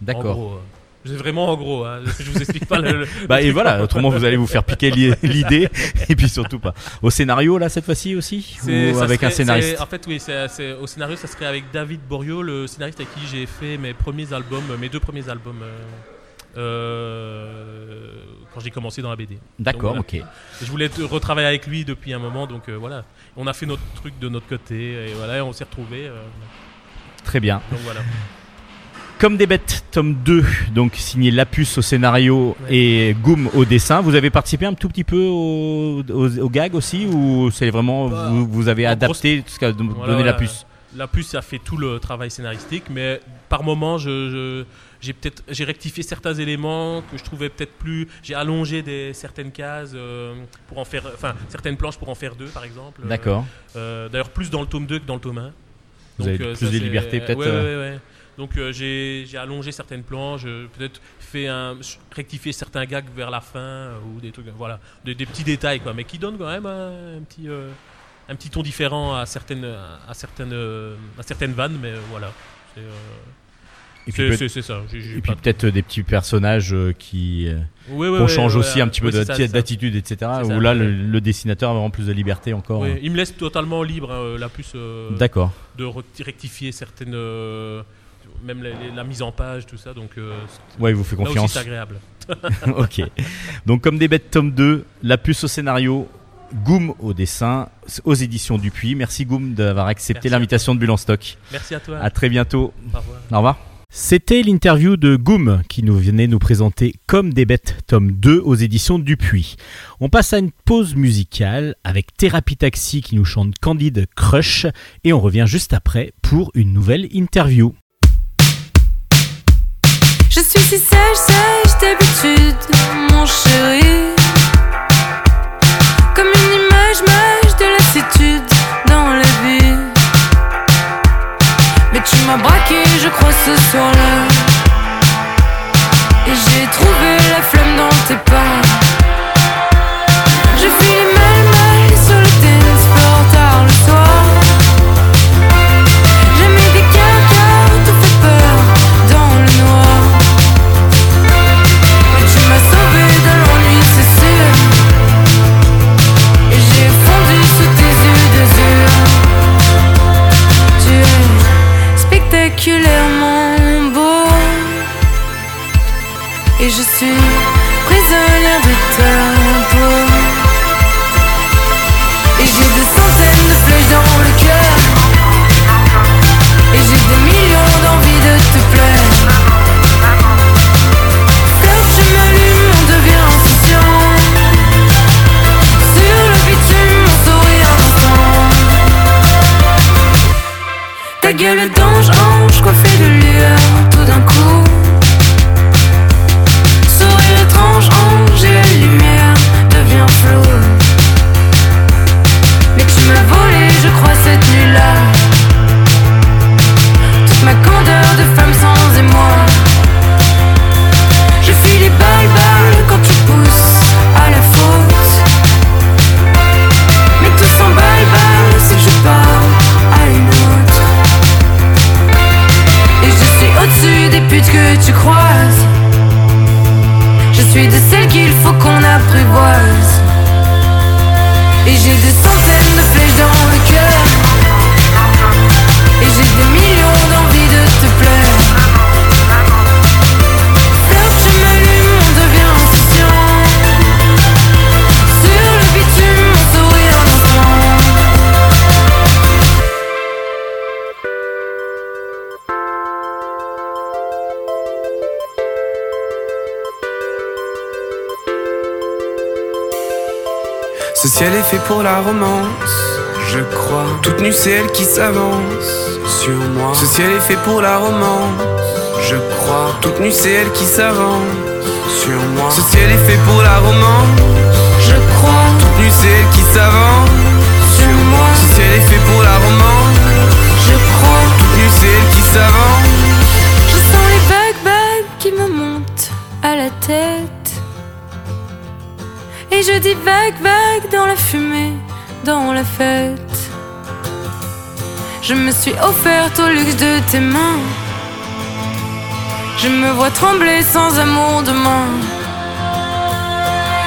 D'accord. euh. Vraiment en gros, hein. je vous explique pas le. le- Bah et voilà, en- autrement vous allez vous faire piquer l'i- l'idée et puis surtout pas. Au scénario là cette fois-ci aussi ou avec un scénariste En fait, oui, c'est- au scénario, ça serait avec David Borio, le scénariste avec qui j'ai fait mes premiers albums, mes deux premiers albums. euh, euh, quand j'ai commencé dans la BD. D'accord, ok. Je voulais retravailler avec lui depuis un moment, donc euh, voilà. On a fait notre truc de notre côté, et voilà, et on s'est retrouvés. Euh, Très bien. donc voilà. Comme des bêtes, tome 2, donc signé Lapus au scénario Ouais. et Goom au dessin. Vous avez participé un tout petit peu au, au, au gag aussi ou c'est vraiment Bah, vous, vous avez adapté ce qu'a donné voilà. Lapus La puce, ça fait tout le travail scénaristique, mais par moment, je, j'ai peut-être j'ai rectifié certains éléments que je trouvais peut-être plus. J'ai allongé des, certaines cases euh, pour en faire, enfin certaines planches pour en faire deux, par exemple. Euh, D'accord. euh, D'ailleurs, plus dans le tome 2 que dans le tome 1. Vous avez plus de liberté, peut-être, Ouais, euh. ouais, ouais. Donc euh, j'ai allongé certaines planches, euh, peut-être fait un rectifié certains gags vers la fin euh, ou des trucs, voilà, des, des petits détails quoi, mais qui donnent quand même un, un petit euh, un petit ton différent à certaines à certaines euh, à certaines vannes, mais euh, voilà. Euh, Et puis, c'est- et peut-être euh, des petits personnages euh, qui euh, Ouais, ouais, qu'on ouais, change aussi un petit peu d'attitude, etc. Où là le, le dessinateur a vraiment plus de liberté encore. Il me laisse totalement libre hein, la puce euh, D'accord. de recti- rectifier certaines euh, même la, la mise en page tout ça donc euh, Ouais, il vous fait confiance. c'est agréable. ok. Donc comme des bêtes tome 2, la puce au scénario, Goum au dessin aux éditions Dupuis. Merci Goum d'avoir accepté l'invitation de Bulle en stock. Merci à toi. À très bientôt. Au revoir. Au revoir. C'était l'interview de Goum qui nous venait nous présenter Comme des bêtes, tome 2 aux éditions Dupuis. On passe à une pause musicale avec Thérapie Taxi qui nous chante Candide Crush et on revient juste après pour une nouvelle interview. Je suis si d'habitude, mon chéri. Comme une image, mage de lassitude dans la vie. Tu m'as braqué, je crois, ce soir-là. Et j'ai trouvé la flamme dans tes pas. Je Et je suis prisonnière de ta peau. Et j'ai des centaines de flèches dans tu croises. Je suis de celles qu'il faut qu'on apprivoise. Et j'ai des centaines de flèches dans le cœur. Et j'ai des millions d'envies de te plaire. Ciel est fait pour la romance, je crois. Toute nue, c'est elle qui s'avance sur moi. Ce ciel est fait pour la romance, je crois. Toute nue, c'est elle qui s'avance sur moi. Ce ciel est fait pour la romance, Je crois toute nue, c'est elle qui s'avance sur moi. Ce ciel est fait pour la romance, Je crois. toute nue, c'est elle qui s'avance. Je sens les vagues qui me montent à la tête. Et je dis vague, vague dans la fumée, dans la fête. Je me suis offerte au luxe de tes mains. Je me vois trembler sans amour demain.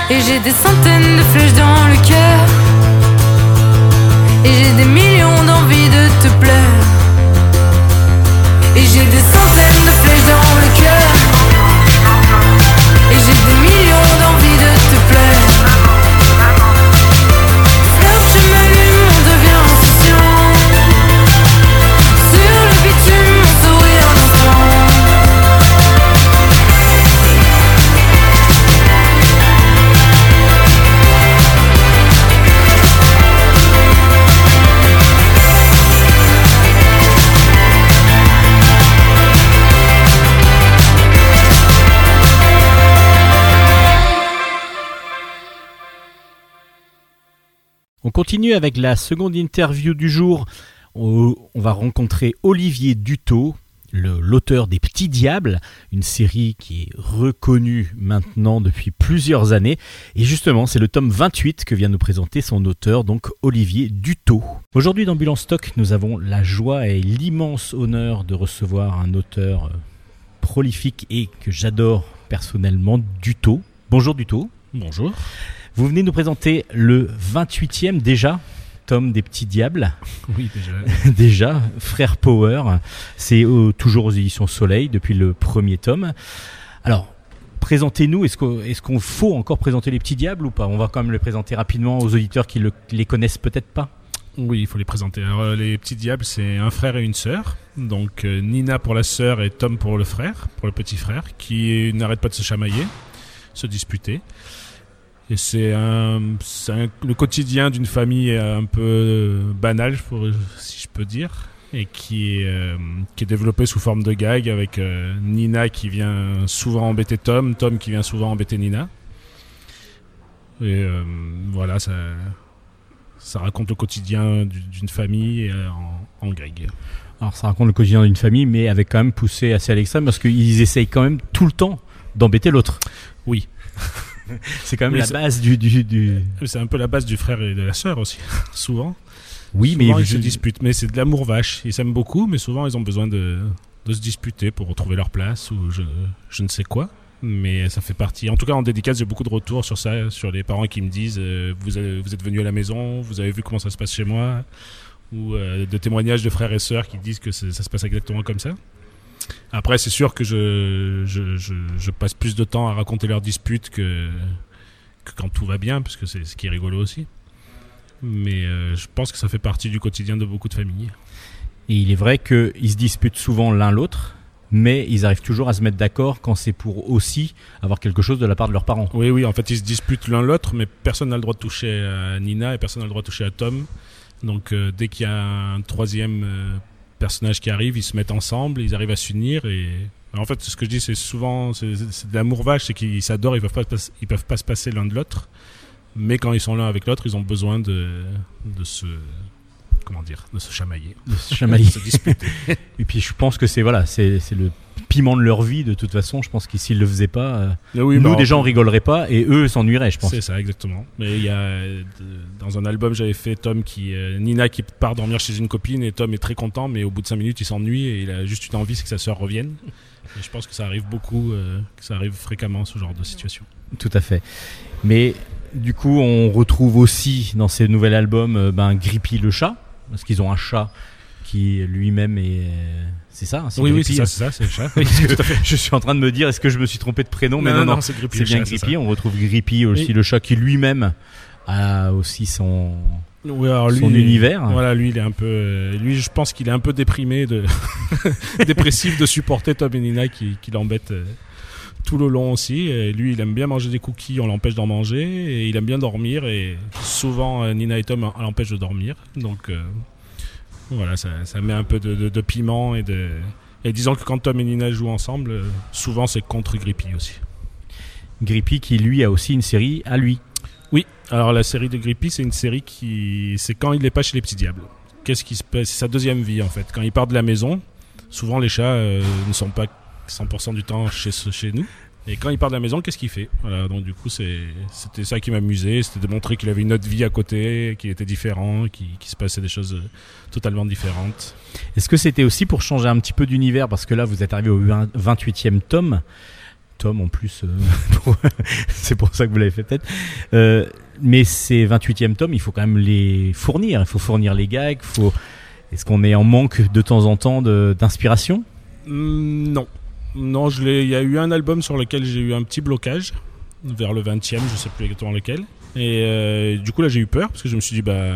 Et j'ai des centaines de flèches dans le cœur. Et j'ai des millions d'envies de te plaire. Et j'ai des centaines de flèches dans le cœur. Continue avec la seconde interview du jour. On va rencontrer Olivier le- l'auteur des Petits Diables, une série qui est reconnue maintenant depuis plusieurs années. Et justement, c'est le tome 28 que vient nous présenter son auteur, donc Olivier Dutot. Aujourd'hui dans Bulle en Stock, nous avons la joie et l'immense honneur de recevoir un auteur euh, prolifique et que j'adore personnellement, Dutot. Bonjour Dutot. Bonjour. Vous venez nous présenter le 28e déjà tome des Petits Diables. Oui, déjà. déjà, Frère Power. C'est euh, toujours aux éditions Soleil depuis le premier tome. Alors, présentez-nous. Est-ce qu'on est qu'on faut encore présenter les petits diables ou pas? On va quand même les présenter rapidement aux auditeurs qui le- les connaissent peut-être pas. Oui, il faut les présenter. Alors, euh, les petits diables, c'est un frère et une sœur. Donc euh, Nina pour la sœur et Tom pour le frère, pour le petit frère, qui n'arrête pas de se chamailler, se disputer. Et c'est un, c'est un- le quotidien d'une famille un peu euh, banale, si je peux dire, et qui est, euh, qui est développé sous forme de gag avec euh, Nina qui vient souvent embêter Tom, Tom qui vient souvent embêter Nina. Et euh, voilà, ça, ça raconte le quotidien du- d'une famille euh, en, en grec. Alors ça raconte le quotidien d'une famille, mais avec quand même poussé assez à l'extrême parce qu'ils essayent quand même tout le temps d'embêter l'autre. Oui. c'est quand même la base du, du, du- C'est un peu la base du frère et de la sœur aussi, souvent. Oui, Souvent, mais ils je- se disputent, mais c'est de l'amour vache. Ils s'aiment beaucoup, mais souvent ils ont besoin de, de se disputer pour retrouver leur place ou je, je ne sais quoi. Mais ça fait partie. En tout cas, en dédicace, j'ai beaucoup de retours sur ça, sur les parents qui me disent euh, vous, avez- vous êtes venus à la maison, vous avez vu comment ça se passe chez moi, ou euh, de témoignages de frères et sœurs qui disent que ça se passe exactement comme ça. Après, c'est sûr que je, je, je, je passe plus de temps à raconter leurs disputes que, que quand tout va bien, parce que c'est ce qui est rigolo aussi. Mais euh, je pense que ça fait partie du quotidien de beaucoup de familles. Et il est vrai qu'ils se disputent souvent l'un l'autre, mais ils arrivent toujours à se mettre d'accord quand c'est pour aussi avoir quelque chose de la part de leurs parents. Oui, oui, en fait, ils se disputent l'un l'autre, mais personne n'a le droit de toucher à Nina et personne n'a le droit de toucher à Tom. Donc, euh, dès qu'il y a un troisième euh, personnage qui arrive, ils se mettent ensemble, ils arrivent à s'unir. Et en fait, ce que je dis, c'est souvent c'est de l'amour vache, c'est qu'ils s'adorent, ils peuvent pas, ils peuvent pas se passer l'un de l'autre. Mais quand ils sont l'un avec l'autre, ils ont besoin de, de se comment dire, de se chamailler, De se chamailler. de se disputer. Et puis je pense que c'est voilà, c'est le piment de leur vie de toute façon. Je pense qu'ils s'ils le faisaient pas, euh, oui, nous bah, déjà on rigolerait pas et eux s'ennuieraient, je pense. C'est ça, exactement. Mais il y a euh, dans un album, j'avais fait Tom qui, euh, Nina qui part dormir chez une copine et Tom est très content, mais au bout de 5 minutes, il s'ennuie et il a juste une envie, c'est que sa sœur revienne. Et je pense que ça arrive beaucoup, que ça arrive fréquemment ce genre de situation. Tout à fait. Mais du coup, on retrouve aussi dans ces nouvel album euh, ben, Grippy le chat, parce qu'ils ont un chat qui lui-même est. C'est ça, hein, c'est Oui, oui, c'est ça, hein. c'est ça, c'est le chat. Oui, je suis en train de me dire, est-ce que je me suis trompé de prénom? Mais non, non, c'est Grippy c'est bien Grippy. On retrouve Grippy aussi, Oui. le chat qui lui-même a aussi son, ça. Oui, alors lui, son univers. Voilà, lui, il est un peu, euh, lui, je pense qu'il est un peu déprimé, de dépressif de supporter Tom et Nina qui, qui l'embêtent euh, tout le long aussi. Et lui, il aime bien manger des cookies, on l'empêche d'en manger, et il aime bien dormir, et souvent euh, Nina et Tom l'empêchent de dormir. Donc euh, voilà, ça, ça met un peu de, de- de piment et de. Et disons que quand Tom et Nina jouent ensemble, euh, souvent c'est contre Grippy aussi. Grippy qui lui a aussi une série à lui. Oui, alors la série de Grippy, c'est une série qui. C'est quand il n'est pas chez les petits diables. Qu'est-ce qui se passe C'est sa deuxième vie en fait. Quand il part de la maison, souvent les chats euh, ne sont pas 100% du temps chez nous. Et quand il part de la maison, qu'est-ce qu'il fait? Voilà, donc du coup, c'était ça qui m'amusait. C'était de montrer qu'il avait une autre vie à côté, qu'il était différent, qu'il se passait des choses euh, totalement différentes. Est-ce que c'était aussi pour changer un petit peu d'univers? Parce que là, vous êtes arrivé au 20 28e tome. Tome en plus, euh, c'est pour ça que vous l'avez fait peut-être. Euh, mais ces 28e tomes, il faut quand même les fournir. Il faut fournir les gags. Faut... Est-ce qu'on est en manque de temps en temps d'inspiration? Hmm, non. Non, je l'ai- il y a eu un album sur lequel j'ai eu un petit blocage, vers le 20e, je sais plus exactement lequel. Et euh, du coup, là, j'ai eu peur, parce que je me suis dit, bah.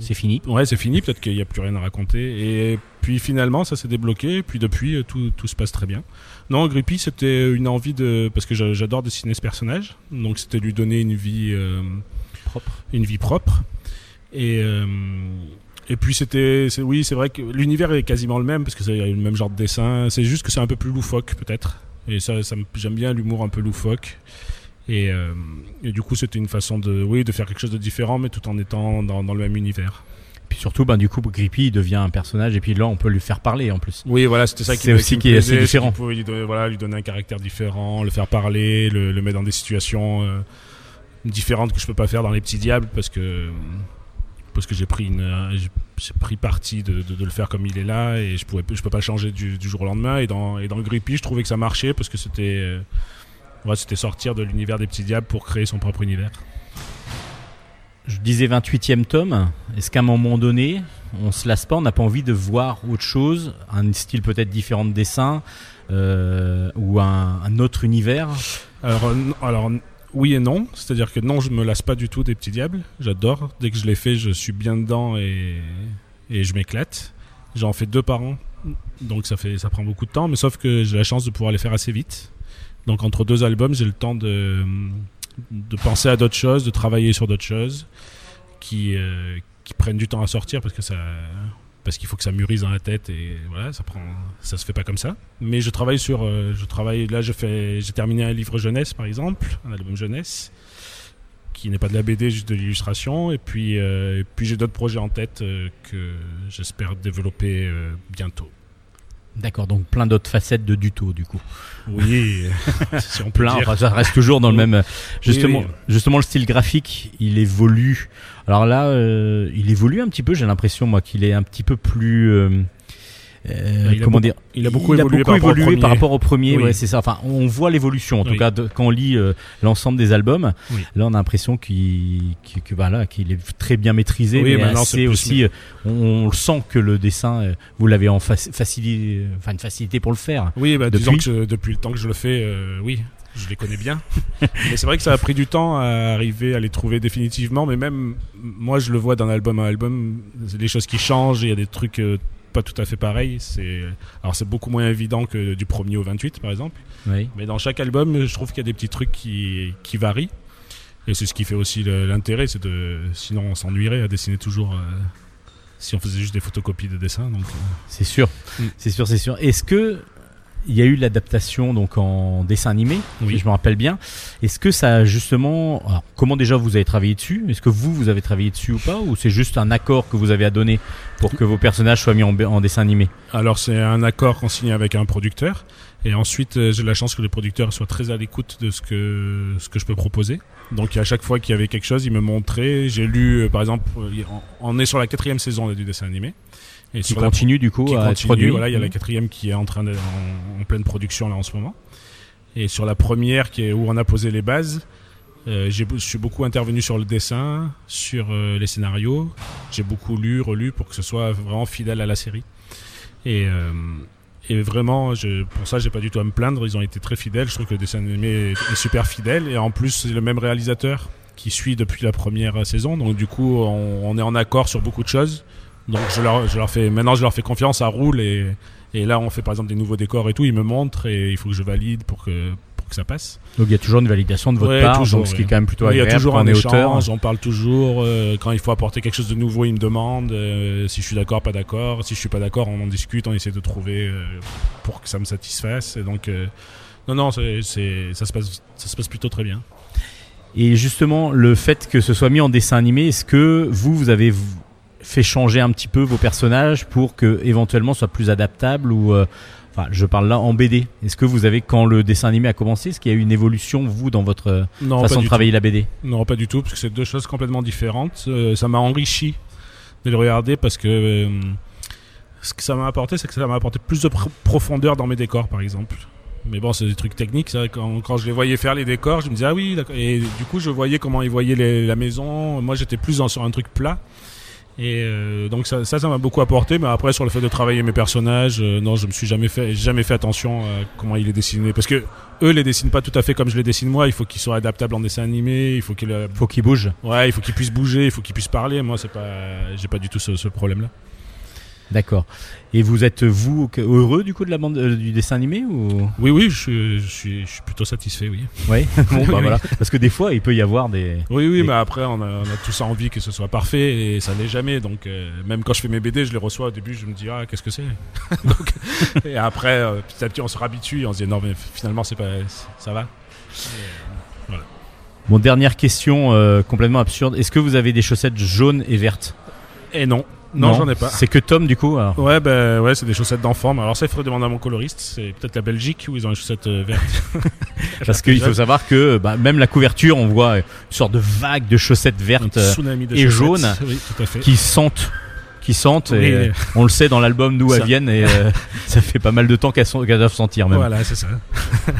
C'est fini. Ouais, c'est fini, peut-être qu'il n'y a plus rien à raconter. Et puis finalement, ça s'est débloqué, et puis depuis, euh, tout, tout se passe très bien. Non, Grippy, c'était une envie de. Parce que j'a- j'adore dessiner ce personnage, donc c'était lui donner une vie. euh, Propre. Une vie propre. Et. euh, et puis c'était, oui, c'est vrai que l'univers est quasiment le même parce que c'est le même genre de dessin. C'est juste que c'est un peu plus loufoque peut-être. Et ça, ça me- j'aime bien l'humour un peu loufoque. Et, euh, et du coup, c'était une façon de, oui, de faire quelque chose de différent, mais tout en étant dans, dans le même univers. Puis surtout, ben, du coup, Grippy devient un personnage et puis là, on peut lui faire parler en plus. Oui, voilà, c'était ça qui C'est aussi qui est assez différent. pouvait lui donner, voilà, lui donner un caractère différent, le faire parler, le, le mettre dans des situations euh, différentes que je peux pas faire dans les petits diables parce que parce que j'ai pris une euh, j'ai- pris parti de, de- de le faire comme il est là et je pouvais je peux pas changer du, du jour au lendemain et dans et dans Grippy je trouvais que ça marchait parce que c'était euh, ouais, c'était sortir de l'univers des petits diables pour créer son propre univers. je disais 28e tome. Est-ce qu'à un moment donné, on se lasse pas, on n'a pas envie de voir autre chose, un style peut-être différent de dessin euh, ou un, un autre univers? Alors, alors oui et non. C'est-à-dire que non, je me lasse pas du tout des petits diables. J'adore. Dès que je les fais, je suis bien dedans et, je m'éclate. J'en fais deux par an. Donc ça, fait, ça prend beaucoup de temps. Mais sauf que j'ai la chance de pouvoir les faire assez vite. Donc entre deux albums, j'ai le temps de, de penser à d'autres choses, de travailler sur d'autres choses qui, euh, qui prennent du temps à sortir parce que ça parce qu'il faut que ça mûrisse dans la tête et voilà ça prend ça se fait pas comme ça mais je travaille sur euh, je travaille là je fais j'ai terminé un livre jeunesse par exemple un album jeunesse qui n'est pas de la BD juste de l'illustration et puis euh, et puis j'ai d'autres projets en tête euh, que j'espère développer euh, bientôt D'accord, donc plein d'autres facettes de Duto du coup. oui si on peut Plein, dire. enfin, ça reste toujours dans le Oui. même. Justement, oui. justement le style graphique, il évolue. Alors là, euh, il évolue un petit peu. J'ai l'impression moi qu'il est un petit peu plus. euh, euh, a comment beaucoup- dire il a beaucoup évolué par rapport au évolué premier. par rapport au premier. Oui. ouais, c'est ça. Enfin, on voit l'évolution. En tout cas, de- quand on lit l'ensemble des albums, Oui. là, on a l'impression qu'il, qu'il- que voilà, qu'il est très bien maîtrisé. Oui, mais assez aussi, on, sent que le dessin, vous l'avez en faci- facilité, enfin une facilité pour le faire. Oui, bah, Depuis que je- depuis le temps que je le fais, oui, je les connais bien. mais c'est vrai que ça a pris du temps à arriver à les trouver définitivement. Mais même moi, je le vois d'un album à album, des choses qui changent. Il y a des trucs euh, pas tout à fait pareils. C'est alors c'est beaucoup moins évident que du premier au 28, par exemple. Oui. Mais dans chaque album, je trouve qu'il y a des petits trucs qui, qui varient. Et c'est ce qui fait aussi l'intérêt, c'est de sinon on s'ennuierait à dessiner toujours. euh, si on faisait juste des photocopies de dessins, donc euh, C'est sûr, Mm. c'est sûr, c'est sûr. Est-ce que il y a eu l'adaptation donc en dessin animé, Oui. si je me rappelle bien. Est-ce que ça a justement, alors, comment déjà vous avez travaillé dessus? Est-ce que vous vous avez travaillé dessus ou pas? Ou c'est juste un accord que vous avez à donner pour que vos personnages soient mis en, en dessin animé? Alors c'est un accord qu'on signe avec un producteur et ensuite euh, j'ai la chance que les producteurs soient très à l'écoute de ce que ce que je peux proposer. Donc à chaque fois qu'il y avait quelque chose, ils me montraient. J'ai lu euh, par exemple, euh, on on est sur la quatrième saison du dessin animé. Et Qui la- continue du coup qui à continue, produit Voilà, il y a la quatrième qui est en train de, en, en pleine production là en ce moment. Et sur la première qui est où on a posé les bases, euh, j'ai je suis beaucoup intervenu sur le dessin, sur euh, les scénarios. J'ai beaucoup lu, relu pour que ce soit vraiment fidèle à la série. Et, euh, et vraiment, je, pour ça, j'ai pas du tout à me plaindre. Ils ont été très fidèles. Je trouve que le dessin animé est, est super fidèle. Et en plus, c'est le même réalisateur qui suit depuis la première saison. Donc du coup, on, on est en accord sur beaucoup de choses. Donc je leur, je leur fais maintenant, je leur fais confiance, ça roule et, et là on fait par exemple des nouveaux décors et tout. Ils me montrent et il faut que je valide pour que pour que ça passe. Donc il y a toujours une validation de votre Ouais, part, toujours, donc ce qui est ouais. quand même plutôt Oui, il y a agréable toujours un échange, on parle toujours. euh, quand il faut apporter quelque chose de nouveau, ils me demandent euh, si je suis d'accord, pas d'accord. Si je suis pas d'accord, on en discute, on essaie de trouver euh, pour que ça me satisfasse. Et donc non, non, c'est, ça se passe, ça se passe plutôt très bien. Et justement, le fait que ce soit mis en dessin animé, est-ce que vous, vous avez fait changer un petit peu vos personnages pour que éventuellement soit plus adaptable ou euh, enfin, je parle là en BD. Est-ce que vous avez, quand le dessin animé a commencé, est-ce qu'il y a eu une évolution vous dans votre euh, Non, façon de travailler la BD. Non, pas du tout, parce que c'est deux choses complètement différentes. Euh, ça m'a enrichi de le regarder parce que euh, ce que ça m'a apporté, c'est que ça m'a apporté plus de pr- profondeur dans mes décors, par exemple. Mais bon, c'est des trucs techniques. ça. Quand, quand je les voyais faire les décors, je me disais ah oui, d'accord. Et du coup, je voyais comment ils voyaient les- la maison. Moi, j'étais plus dans, sur un truc plat. Et euh, donc ça, ça, m'a beaucoup apporté. Mais après, sur le fait de travailler mes personnages, euh, non, je me suis jamais fait, jamais fait attention à comment ils les dessinaient, parce que eux les dessinent pas tout à fait comme je les dessine moi. Il faut qu'ils soient adaptables en dessin animé. Il faut qu'ils, euh, Faut qu'il bouge. ouais, il faut qu'ils puissent bouger, il faut qu'ils puissent parler. Moi, c'est pas, j'ai pas du tout ce, ce problème-là. D'accord. Et vous êtes vous heureux du coup de la bande euh, du dessin animé ou? Oui, oui, je, suis- je suis, je suis plutôt satisfait, oui. Oui. bon bah Oui. voilà. Parce que des fois il peut y avoir des. Oui, oui, mais après, on a, on a tous envie que ce soit parfait et ça l'est jamais. Donc, euh, même quand je fais mes BD, je les reçois au début, je me dis, ah, qu'est-ce que c'est? Et après, euh, petit à petit, on se rabitue et on se dit, non, mais finalement, c'est pas, ça va. Bon dernière question complètement absurde. Est-ce que vous avez des chaussettes jaunes et vertes? Et non, non, j'en ai pas. C'est que Tom du coup. alors. Ouais, ben ouais, c'est des chaussettes d'enfant. Alors ça, il faudrait demander à mon coloriste. C'est peut-être la Belgique où ils ont les chaussettes euh, vertes. Parce qu'il faut savoir que bah, même la couverture, on voit une sorte de vague de chaussettes vertes euh, de et chaussettes. jaune Oui, tout à fait. qui sentent, qui sentent. Oui. Et, euh, on le sait dans l'album d'où Ça. elles viennent et euh, ça fait pas mal de temps qu'elles qu'elles doivent sentir même. Voilà, c'est ça.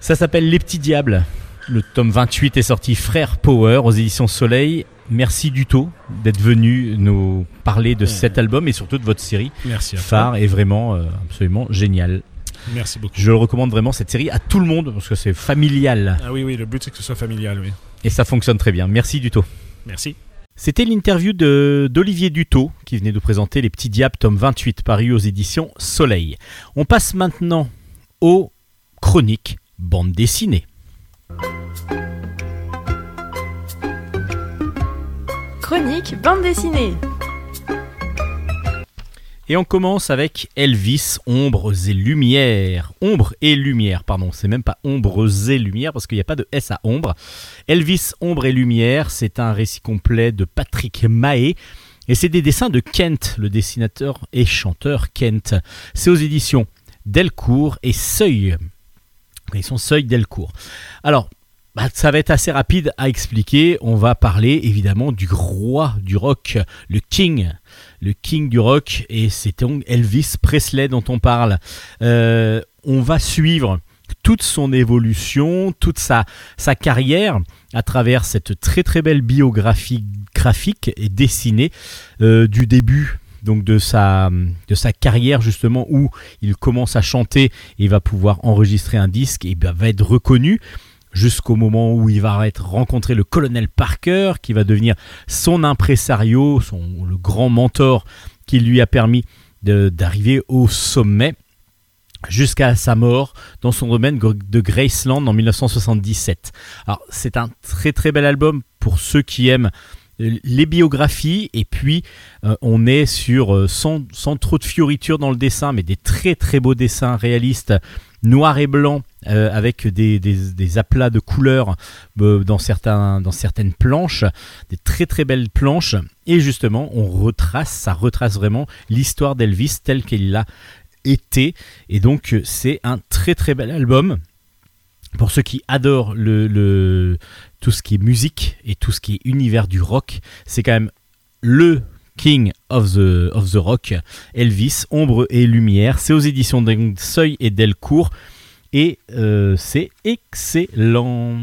Ça s'appelle Les Petits Diables. Le tome 28 est sorti Frère Power aux éditions Soleil. Merci Duto d'être venu nous parler de cet album et surtout de votre série Merci à toi. phare est vraiment euh, absolument génial. Merci beaucoup. Je recommande vraiment cette série à tout le monde parce que c'est familial Ah oui, oui, le but c'est que ce soit familial, oui. et ça fonctionne très bien. Merci Duto. Merci. C'était l'interview de- d'Olivier Duto qui venait de présenter Les Petits Diables, tome 28, paru aux éditions Soleil. On passe maintenant aux chroniques bande dessinée. Bande dessinée. Et on commence avec Elvis, Ombres et Lumières. Ombre et Lumière, pardon, c'est même pas Ombres et Lumières parce qu'il n'y a pas de S à Ombre. Elvis, Ombre et Lumière, c'est un récit complet de Patrick Mahé. Et c'est des dessins de Kent, le dessinateur et chanteur Kent. C'est aux éditions Delcourt et Seuil. Ils sont Seuil Delcourt. Alors, bah, ça va être assez rapide à expliquer. On va parler évidemment du roi du rock, le king le king du rock, et c'est donc Elvis Presley dont on parle. Euh, on va suivre toute son évolution, toute sa, carrière à travers cette très très belle biographie graphique et dessinée euh, du début donc de sa, de sa carrière justement où il commence à chanter et va pouvoir enregistrer un disque et ben, va être reconnu jusqu'au moment où il va être rencontrer le colonel Parker qui va devenir son impresario, son, le grand mentor qui lui a permis d'arriver au sommet jusqu'à sa mort dans son domaine de Graceland en 1977. Alors c'est un très très bel album pour ceux qui aiment les biographies et puis euh, on est sur euh, sans, sans trop de fioritures dans le dessin mais des très très beaux dessins réalistes noir et blanc euh, avec des, des- aplats de couleurs euh, dans, certains, dans certaines planches, des très très belles planches. Et justement, on retrace, ça retrace vraiment l'histoire d'Elvis telle qu'elle l'a été. Et donc, c'est un très très bel album. Pour ceux qui adorent le, le- tout ce qui est musique et tout ce qui est univers du rock, c'est quand même le King of the, of the Rock, Elvis, Ombre et Lumière. C'est aux éditions de Seuil et Delcourt et euh, c'est excellent.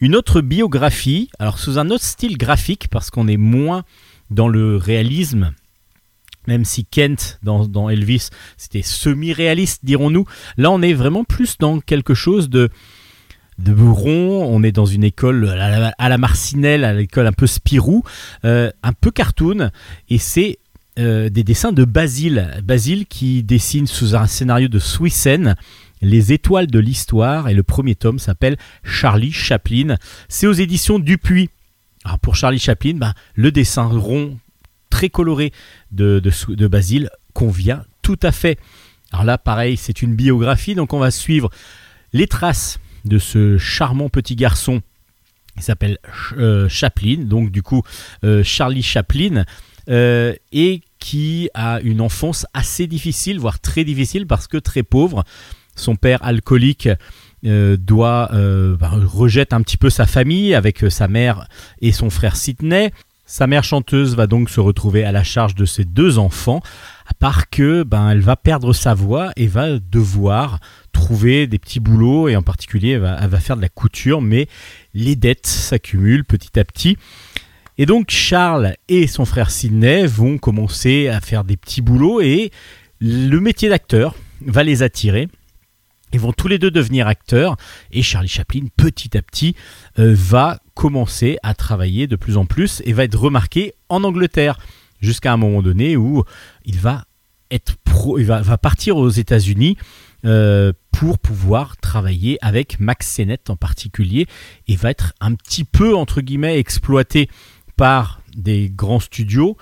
Une autre biographie, alors sous un autre style graphique parce qu'on est moins dans le réalisme, même si Kent dans, Elvis c'était semi-réaliste dirons-nous, là on est vraiment plus dans quelque chose de de on est dans une école à la, à la Marcinelle, à l'école un peu Spirou, euh, un peu cartoon, et c'est euh, des dessins de Basile. Basile qui dessine sous un scénario de Swissen Les étoiles de l'histoire, et le premier tome s'appelle Charlie Chaplin. C'est aux éditions Dupuis. Alors pour Charlie Chaplin, ben, le dessin rond, très coloré de, Basile convient tout à fait. Alors là, pareil, c'est une biographie, donc on va suivre les traces de ce charmant petit garçon qui s'appelle euh, Chaplin, donc du coup euh, Charlie Chaplin, euh, et qui a une enfance assez difficile, voire très difficile, parce que très pauvre. Son père alcoolique euh, doit euh, bah, rejette un petit peu sa famille avec euh, sa mère et son frère Sidney. Sa mère chanteuse va donc se retrouver à la charge de ses deux enfants, à part que ben elle va perdre sa voix et va devoir trouver des petits boulots et en particulier va, va faire de la couture, mais les dettes s'accumulent petit à petit. Et donc Charles et son frère Sidney vont commencer à faire des petits boulots et le métier d'acteur va les attirer. Ils vont tous les deux devenir acteurs et Charlie Chaplin, petit à petit, euh, va commencer à travailler de plus en plus et va être remarqué en Angleterre jusqu'à un moment donné où il va être pro, il va, partir aux États-Unis euh, pour pouvoir travailler avec Max Sennett en particulier et va être un petit peu entre guillemets exploité par des grands studios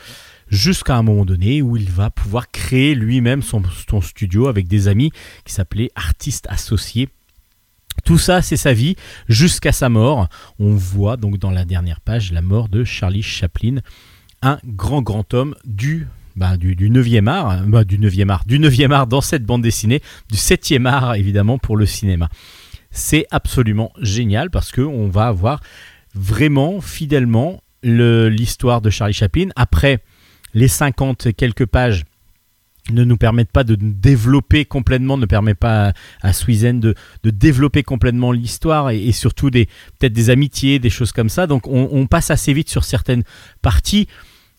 jusqu'à un moment donné où il va pouvoir créer lui-même son, studio avec des amis qui s'appelaient artistes associés. Tout ça, c'est sa vie jusqu'à sa mort. On voit donc dans la dernière page la mort de Charlie Chaplin, un grand grand homme du bah, du, du 9e art, bah, du 9e art, du 9e art dans cette bande dessinée, du 7e art évidemment pour le cinéma. C'est absolument génial parce que on va avoir vraiment fidèlement le- l'histoire de Charlie Chaplin après les 50 et quelques pages ne nous permettent pas de développer complètement, ne permet pas à, à Swizen de, développer complètement l'histoire et, et surtout des peut-être des amitiés, des choses comme ça. Donc on, on passe assez vite sur certaines parties.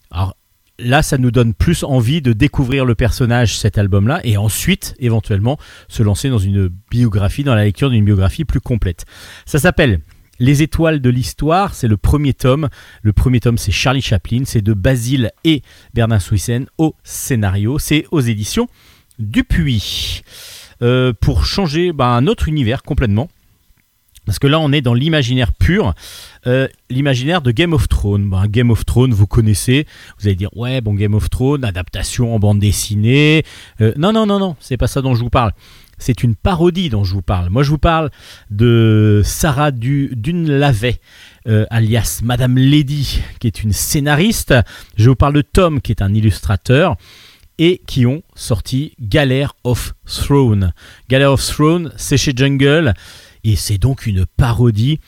Alors là, ça nous donne plus envie de découvrir le personnage, cet album-là, et ensuite, éventuellement, se lancer dans une biographie, dans la lecture d'une biographie plus complète. Ça s'appelle Les étoiles de l'histoire, c'est le premier tome. Le premier tome, c'est Charlie Chaplin, c'est de Basile et Bernard Swissen au scénario, c'est aux éditions Dupuis. Euh, pour changer bah, un autre univers complètement. Parce que là, on est dans l'imaginaire pur, euh, l'imaginaire de Game of Thrones. Bah, Game of Thrones, vous connaissez. Vous allez dire, ouais, bon, Game of Thrones, adaptation en bande dessinée. Euh, non, non, non, non, c'est pas ça dont je vous parle. C'est une parodie dont je vous parle. Moi, je vous parle de Sarah du, Dunlavet, euh, alias Madame Lady, qui est une scénariste. Je vous parle de Tom, qui est un illustrateur et qui ont sorti Galère of Throne. Galère of Throne, c'est chez Jungle et c'est donc une parodie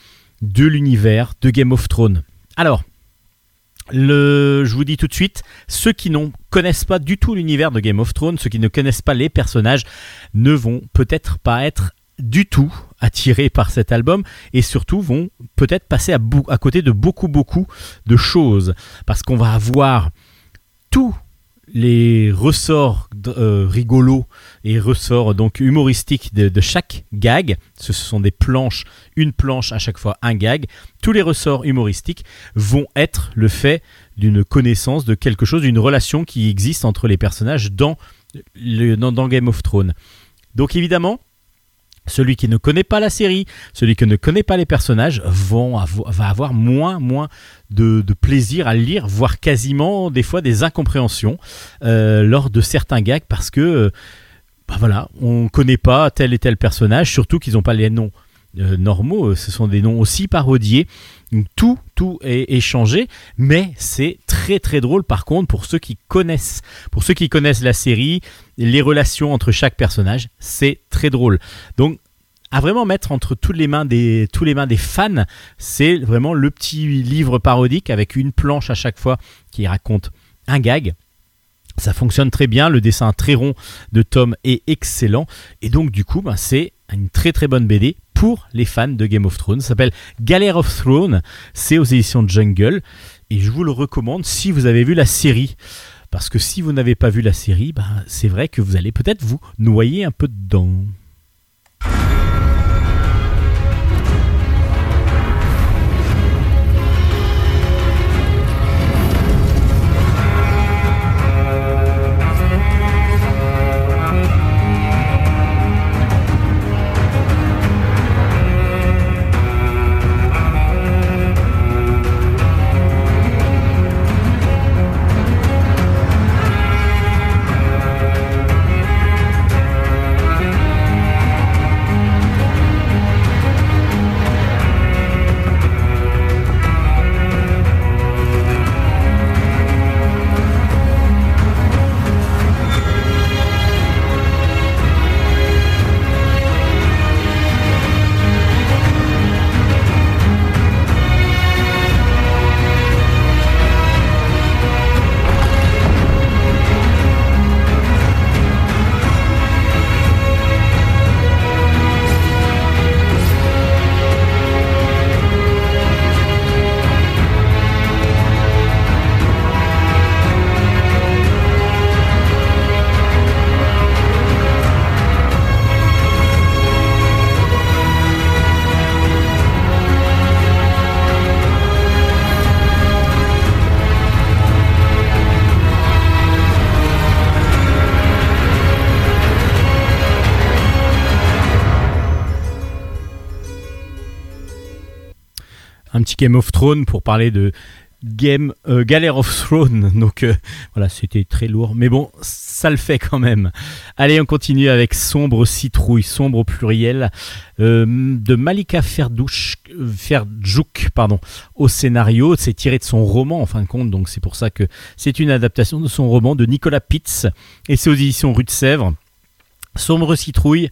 de l'univers de Game of Thrones. Alors, je vous dis tout de suite, ceux qui ne connaissent pas du tout l'univers de Game of Thrones, ceux qui ne connaissent pas les personnages, ne vont peut-être pas être du tout attirés par cet album et surtout vont peut-être passer à, côté de beaucoup beaucoup de choses. Parce qu'on va avoir tous les ressorts euh, rigolos et ressorts donc humoristiques de, chaque gag. Ce sont des planches, une planche à chaque fois, un gag. Tous les ressorts humoristiques vont être le fait d'une connaissance de quelque chose, d'une relation qui existe entre les personnages dans, le, dans Game of Thrones. Donc évidemment, celui qui ne connaît pas la série, celui qui ne connaît pas les personnages, va avoir moins, moins de, plaisir à lire, voire quasiment des fois des incompréhensions euh, lors de certains gags parce que, euh, bah voilà, on ne connaît pas tel et tel personnage, surtout qu'ils n'ont pas les noms normaux, euh, ce sont des noms aussi parodiés. Tout, tout est, changé, mais c'est très très drôle par contre pour ceux qui connaissent, pour ceux qui connaissent la série, les relations entre chaque personnage, c'est très drôle. Donc à vraiment mettre entre toutes les mains des, les mains des fans, c'est vraiment le petit livre parodique avec une planche à chaque fois qui raconte un gag. Ça fonctionne très bien, le dessin très rond de Tom est excellent, et donc du coup, ben, c'est une très très bonne BD pour les fans de Game of Thrones. Ça s'appelle Galère of Throne, c'est aux éditions Jungle, et je vous le recommande si vous avez vu la série. Parce que si vous n'avez pas vu la série, ben, c'est vrai que vous allez peut-être vous noyer un peu dedans. Game of Thrones pour parler de Game euh, Galère of Throne. Donc euh, voilà, c'était très lourd, mais bon, ça le fait quand même. Allez, on continue avec Sombre Citrouille, sombre pluriel, euh, de Malika Ferdjouk, au scénario. C'est tiré de son roman en fin de compte, donc c'est pour ça que c'est une adaptation de son roman de Nicolas Pitts, et c'est aux éditions Rue de Sèvres. Sombre Citrouille,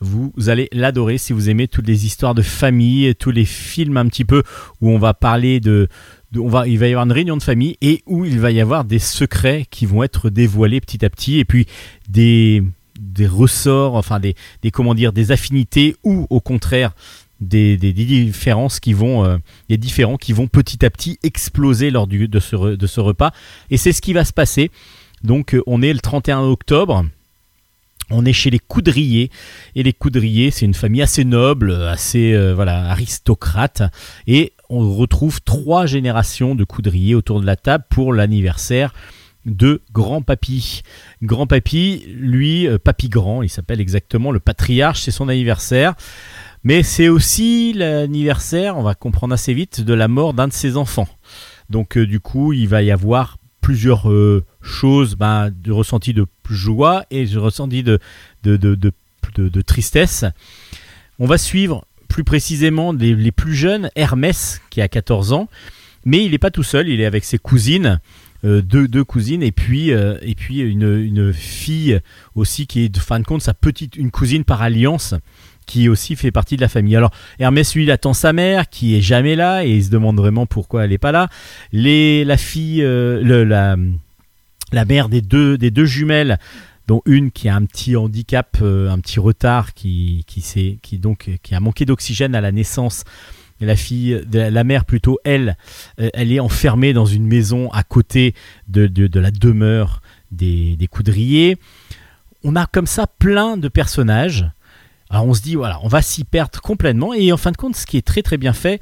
vous allez l'adorer si vous aimez toutes les histoires de famille, tous les films un petit peu où on va parler de, on va, il va y avoir une réunion de famille et où il va y avoir des secrets qui vont être dévoilés petit à petit et puis des, des ressorts, enfin des, des comment dire, des affinités ou au contraire des, des- différences qui vont, euh, des différents qui vont petit à petit exploser lors du, de, ce, de ce repas. Et c'est ce qui va se passer. Donc euh, on est le 31 octobre. On est chez les Coudriers et les Coudriers, c'est une famille assez noble, assez euh, voilà aristocrate, et on retrouve trois générations de Coudriers autour de la table pour l'anniversaire de Grand Papy. Grand Papy, lui, euh, Papy Grand, il s'appelle exactement le patriarche, c'est son anniversaire. Mais c'est aussi l'anniversaire, on va comprendre assez vite, de la mort d'un de ses enfants. Donc euh, du coup, il va y avoir plusieurs choses, ben, de ressenti de joie et de ressenti de, de, de, de, tristesse. On va suivre plus précisément les, les plus jeunes, Hermès, qui a 14 ans, mais il n'est pas tout seul, il est avec ses cousines, euh, deux, deux cousines, et puis, euh, et puis une, une fille aussi qui est de fin de compte sa petite, une cousine par alliance, qui aussi fait partie de la famille. Alors Hermès, lui, il attend sa mère, qui est jamais là, et il se demande vraiment pourquoi elle n'est pas là. Les, la fille, euh, le- la mère des deux, des deux jumelles, dont une qui a un petit handicap, euh, un petit retard, qui, qui, qui, donc, qui a manqué d'oxygène à la naissance. La fille, la mère plutôt, elle, euh, elle est enfermée dans une maison à côté de, de, de la demeure des, des coudriers. On a comme ça plein de personnages. Alors on se dit, voilà, on va s'y perdre complètement. Et en fin de compte, ce qui est très très bien fait,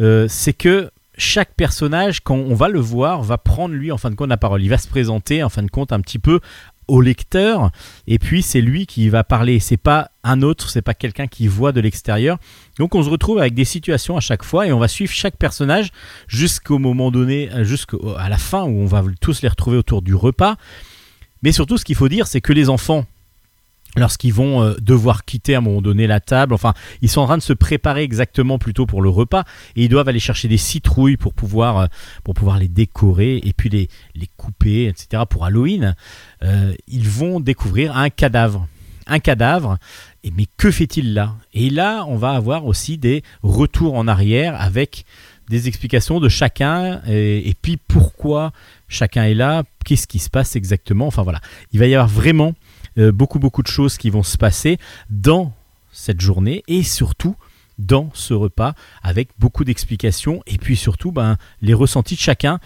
euh, c'est que chaque personnage, quand on va le voir, va prendre lui en fin de compte la parole. Il va se présenter en fin de compte un petit peu au lecteur. Et puis c'est lui qui va parler. C'est pas un autre c'est pas quelqu'un qui voit de l'extérieur. Donc on se retrouve avec des situations à chaque fois et on va suivre chaque personnage jusqu'au moment donné jusqu'à la fin où on va tous les retrouver autour du repas. Mais surtout ce qu'il faut dire c'est que les enfants lorsqu'ils vont euh, devoir quitter à un moment donné la table, enfin, ils sont en train de se préparer exactement plutôt pour le repas et ils doivent aller chercher des citrouilles pour pouvoir, euh, pour pouvoir les décorer et puis les, les couper, etc. pour Halloween. Euh, ils vont découvrir un cadavre. Un cadavre, et mais que fait-il là? Et là, on va avoir aussi des retours en arrière avec des explications de chacun et, et puis pourquoi chacun est là, qu'est-ce qui se passe exactement. Enfin voilà, il va y avoir vraiment euh, beaucoup beaucoup de choses qui vont se passer dans cette journée et surtout dans ce repas avec beaucoup d'explications et puis surtout ben, les ressentis de chacun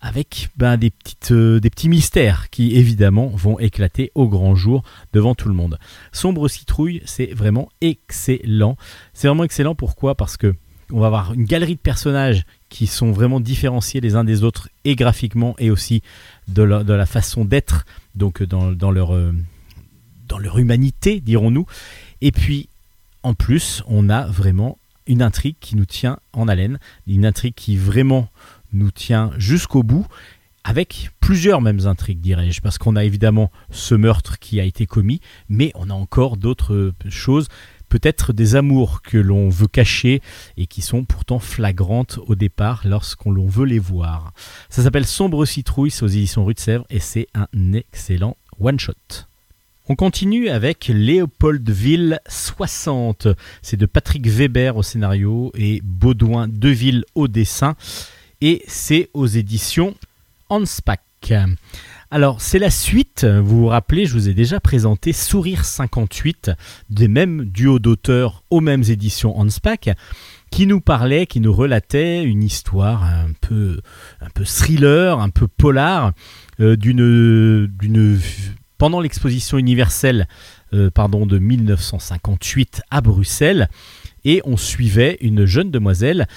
avec ben, des, euh, petits mystères qui évidemment vont éclater au grand jour devant tout le monde. Sombre citrouille, c'est vraiment excellent. C'est vraiment excellent pourquoi? Parce que on va avoir une galerie de personnages qui sont vraiment différenciés les uns des autres et graphiquement et aussi de la, façon d'être, donc dans, dans leur, euh, dans leur humanité, dirons-nous. Et puis, en plus, on a vraiment une intrigue qui nous tient en haleine, une intrigue qui vraiment nous tient jusqu'au bout, avec plusieurs mêmes intrigues, dirais-je, parce qu'on a évidemment ce meurtre qui a été commis, mais on a encore d'autres euh, choses, peut-être des amours que l'on veut cacher et qui sont pourtant flagrantes au départ lorsqu'on veut les voir. Ça s'appelle Sombre Citrouille, aux éditions Rue de Sèvres, et c'est un excellent one-shot. On continue avec Léopoldville 60. C'est de Patrick Weber au scénario et Baudouin Deville au dessin. Et c'est aux éditions Hanspach. Alors, c'est la suite. Vous vous rappelez, je vous ai déjà présenté Sourire 58, des mêmes duos d'auteurs aux mêmes éditions Hanspach, qui nous parlait, qui nous relatait une histoire un peu, un peu thriller, un peu polar, euh, d'une, d'une pendant l'exposition universelle euh, de 1958 à Bruxelles, et on suivait une jeune demoiselle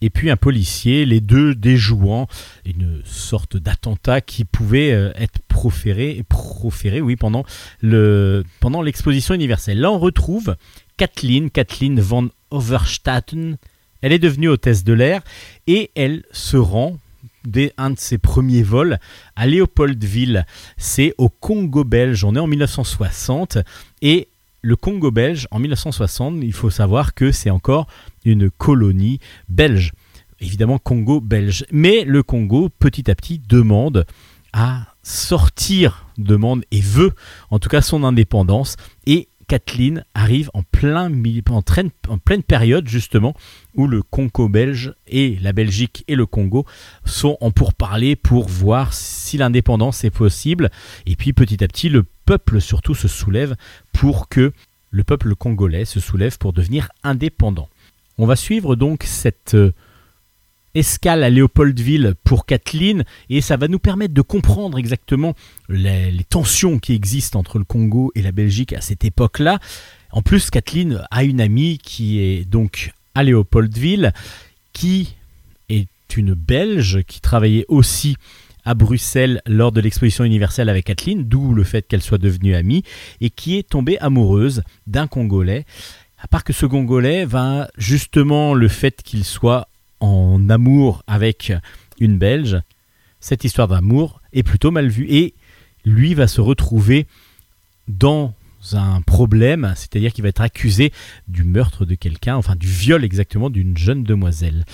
et puis un policier, les deux déjouant une sorte d'attentat qui pouvait euh, être proféré, proféré oui, pendant, le, pendant l'exposition universelle. Là, on retrouve Kathleen, Kathleen van Overstatten. Elle est devenue hôtesse de l'air et elle se rend dès un de ses premiers vols à Léopoldville. C'est au Congo belge. On est en 1960 et le Congo belge en 1960, il faut savoir que c'est encore une colonie belge. Évidemment Congo belge. Mais le Congo petit à petit demande à sortir, demande et veut en tout cas son indépendance. Et Kathleen arrive en, plein, en, en pleine période justement où le Congo belge et la Belgique et le Congo sont en pourparlers pour voir si l'indépendance est possible. Et puis petit à petit, le peuple surtout se soulève pour que le peuple congolais se soulève pour devenir indépendant. On va suivre donc cette euh, escale à Léopoldville pour Kathleen et ça va nous permettre de comprendre exactement les, tensions qui existent entre le Congo et la Belgique à cette époque-là. En plus, Kathleen a une amie qui est donc à Léopoldville, qui est une Belge qui travaillait aussi à Bruxelles lors de l'exposition universelle avec Kathleen, d'où le fait qu'elle soit devenue amie, et qui est tombée amoureuse d'un Congolais. À part que ce Congolais va justement le fait qu'il soit en amour avec une Belge, cette histoire d'amour est plutôt mal vue. Et lui va se retrouver dans un problème, c'est-à-dire qu'il va être accusé du meurtre de quelqu'un, enfin du viol exactement d'une jeune demoiselle.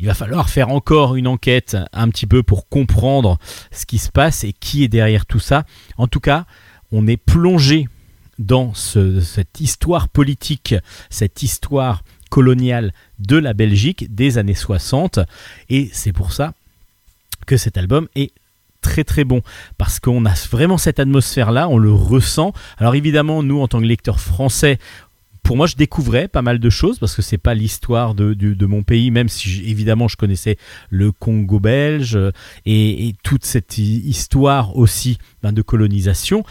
Il va falloir faire encore une enquête un petit peu pour comprendre ce qui se passe et qui est derrière tout ça. En tout cas, on est plongé dans cette histoire politique, cette histoire coloniale de la Belgique des années 60. Et c'est pour ça que cet album est très très bon parce qu'on a vraiment cette atmosphère là, on le ressent. Alors évidemment, nous en tant que lecteurs français, pour moi, je découvrais pas mal de choses parce que c'est pas l'histoire de, mon pays, même si évidemment je connaissais le Congo belge et, toute cette histoire aussi ben, de colonisation.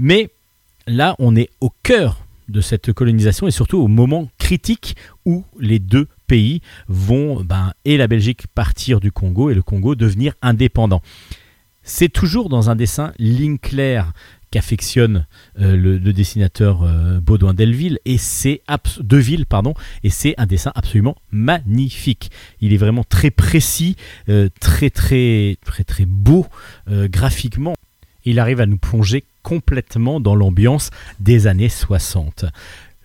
Mais là, on est au cœur de cette colonisation et surtout au moment critique où les deux pays vont, ben, et la Belgique partir du Congo et le Congo devenir indépendant. C'est toujours dans un dessin ligne claire qu'affectionne euh, le, dessinateur euh, Baudouin Delville et c'est Deville pardon et c'est un dessin absolument magnifique. Il est vraiment très précis, euh, très très très très beau graphiquement. Il arrive à nous plonger complètement dans l'ambiance des années 60.